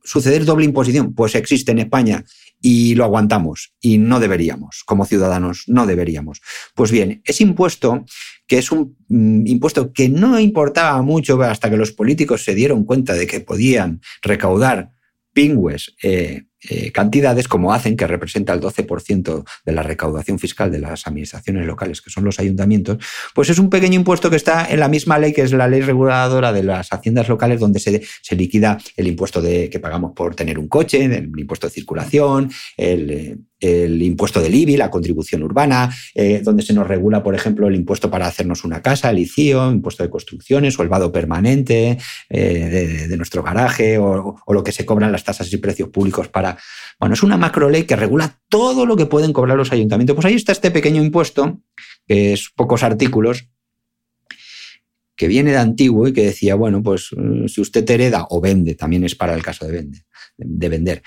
suceder doble imposición? Pues existe en España y lo aguantamos y no deberíamos, como ciudadanos, no deberíamos. Pues bien, ese impuesto, que es un mm, impuesto que no importaba mucho hasta que los políticos se dieron cuenta de que podían recaudar pingües eh, eh, cantidades como hacen, que representa el 12% de la recaudación fiscal de las administraciones locales, que son los ayuntamientos, pues es un pequeño impuesto que está en la misma ley que es la ley reguladora de las haciendas locales, donde se, se liquida el impuesto de, que pagamos por tener un coche, el impuesto de circulación, el, eh, el impuesto del IBI, la contribución urbana, eh, donde se nos regula, por ejemplo, el impuesto para hacernos una casa, el ICIO, impuesto de construcciones o el vado permanente de, nuestro garaje o, o, lo que se cobran las tasas y precios públicos para bueno, es una macro ley que regula todo lo que pueden cobrar los ayuntamientos. Pues ahí está este pequeño impuesto, que es pocos artículos, que viene de antiguo y que decía, bueno, pues mm, si usted hereda o vende, también es para el caso de, vende, de vender,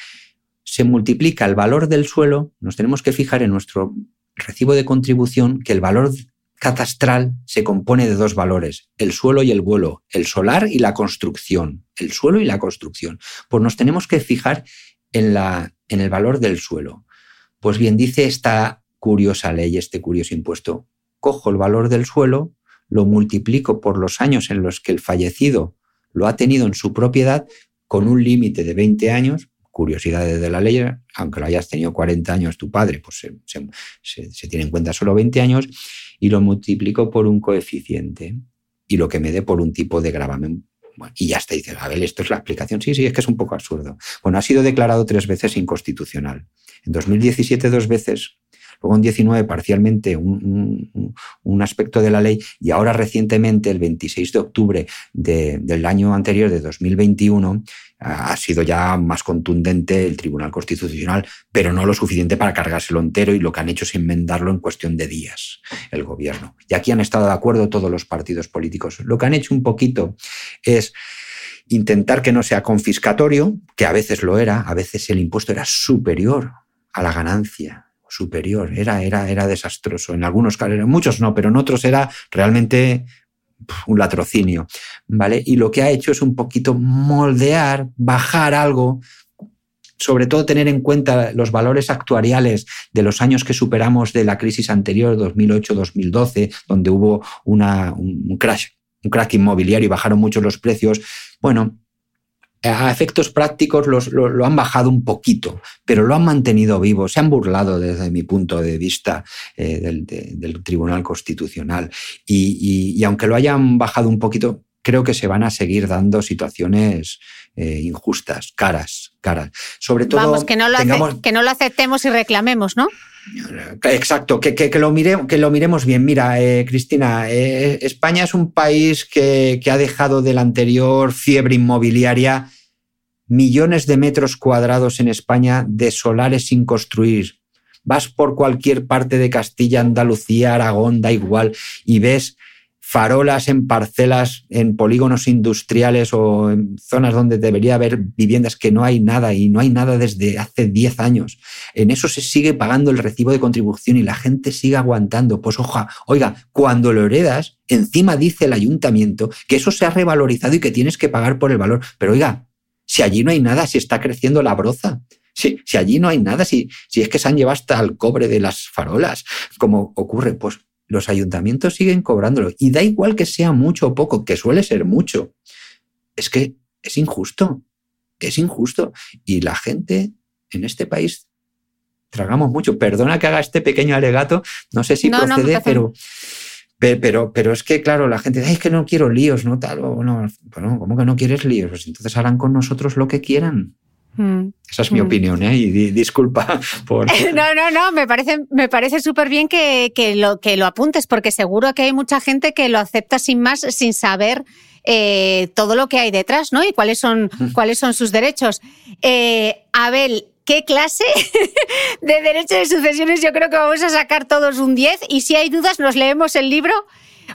se multiplica el valor del suelo, nos tenemos que fijar en nuestro recibo de contribución que el valor catastral se compone de dos valores, el suelo y el vuelo, el solar y la construcción, el suelo y la construcción. Pues nos tenemos que fijar en, la, en el valor del suelo. Pues bien, dice esta curiosa ley, este curioso impuesto, cojo el valor del suelo, lo multiplico por los años en los que el fallecido lo ha tenido en su propiedad con un límite de 20 años, curiosidades de la ley, aunque lo hayas tenido 40 años tu padre, pues se, tiene en cuenta solo 20 años, y lo multiplico por un coeficiente y lo que me dé por un tipo de gravamen y ya está, dice, a ver, esto es la explicación. Sí, sí, es que es un poco absurdo. Bueno, ha sido declarado tres veces inconstitucional. En 2017 dos veces, luego en 19 parcialmente un, aspecto de la ley y ahora recientemente, el 26 de octubre del año anterior, de 2021, ha sido ya más contundente el Tribunal Constitucional, pero no lo suficiente para cargárselo entero y lo que han hecho es enmendarlo en cuestión de días el gobierno. Y aquí han estado de acuerdo todos los partidos políticos. Lo que han hecho un poquito es intentar que no sea confiscatorio, que a veces lo era, a veces el impuesto era superior a la ganancia superior, era, era, era desastroso. En algunos casos, en muchos no, pero en otros era realmente un latrocinio, ¿vale? Y lo que ha hecho es un poquito moldear, bajar algo sobre todo tener en cuenta los valores actuariales de los años que superamos de la crisis anterior, 2008-2012, donde hubo una, un crash, un crack inmobiliario y bajaron mucho los precios. Bueno, a efectos prácticos lo, han bajado un poquito, pero lo han mantenido vivo. Se han burlado desde mi punto de vista eh, del, Tribunal Constitucional. y, aunque lo hayan bajado un poquito, creo que se van a seguir dando situaciones eh, injustas, caras, caras. Sobre todo. Vamos, que no lo, que no lo aceptemos y reclamemos, ¿no? Exacto, que, que, lo, que lo miremos bien. Mira, eh, Cristina, eh, España es un país que ha dejado de la anterior fiebre inmobiliaria millones de metros cuadrados en España de solares sin construir. Vas por cualquier parte de Castilla, Andalucía, Aragón, da igual, y ves farolas en parcelas, en polígonos industriales o en zonas donde debería haber viviendas que no hay nada y no hay nada desde hace 10 años. En eso se sigue pagando el recibo de contribución y la gente sigue aguantando. Pues oja, oiga, cuando lo heredas, encima dice el ayuntamiento que eso se ha revalorizado y que tienes que pagar por el valor. Pero oiga, si allí no hay nada, si está creciendo la broza. Si, si allí no hay nada, si, si es que se han llevado hasta el cobre de las farolas, como ocurre, pues los ayuntamientos siguen cobrándolo. Y da igual que sea mucho o poco, que suele ser mucho. Es que es injusto, es injusto. Y la gente en este país tragamos mucho. Perdona que haga este pequeño alegato, no sé si procede, pero, pero, pero es que, claro, la gente dice, es que no quiero líos, no tal, o no, bueno, ¿cómo que no quieres líos? Pues entonces harán con nosotros lo que quieran. Mm. Esa es mi mm. opinión, ¿eh? Y disculpa por... No, no, no, me parece, me parece súper bien que, que, lo, que lo apuntes, porque seguro que hay mucha gente que lo acepta sin más, sin saber eh, todo lo que hay detrás, ¿no? Y cuáles son, mm. cuáles son sus derechos. Eh, Abel, ¿qué clase de derecho de sucesiones? Yo creo que vamos a sacar todos un 10 y si hay dudas nos leemos el libro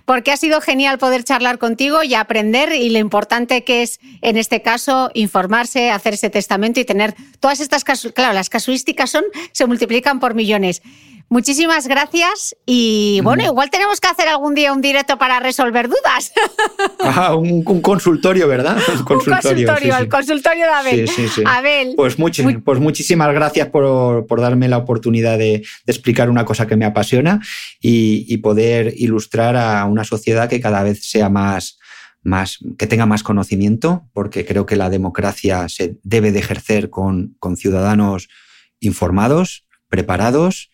porque ha sido genial poder charlar contigo y aprender y lo importante que es, en este caso, informarse, hacer ese testamento y tener todas estas. Claro, las casuísticas son, se multiplican por millones. Muchísimas gracias y bueno, igual tenemos que hacer algún día un directo para resolver dudas. Ajá, un, consultorio, ¿verdad? Un consultorio, el consultorio de Abel. Sí, sí, Abel. Pues, pues muchísimas gracias por, darme la oportunidad de, explicar una cosa que me apasiona y, poder ilustrar a una sociedad que cada vez sea más, más, que tenga más conocimiento, porque creo que la democracia se debe de ejercer con, con ciudadanos informados, preparados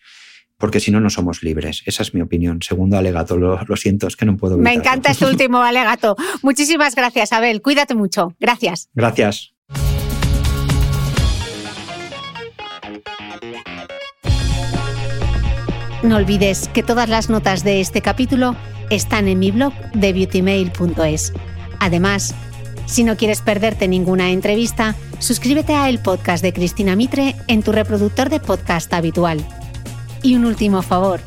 porque si no, no somos libres. Esa es mi opinión. Segundo alegato, lo, siento, es que no puedo. Me encanta este último alegato. Muchísimas gracias, Abel. Cuídate mucho. Gracias. Gracias. No olvides que todas las notas de este capítulo están en mi blog de beautymail.es. Además, si no quieres perderte ninguna entrevista, suscríbete a el podcast de Cristina Mitre en tu reproductor de podcast habitual. Y un último favor,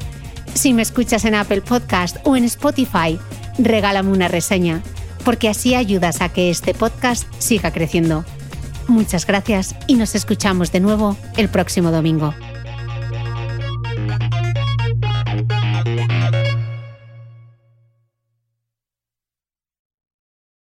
si me escuchas en Apple Podcast o en Spotify, regálame una reseña, porque así ayudas a que este podcast siga creciendo. Muchas gracias y nos escuchamos de nuevo el próximo domingo.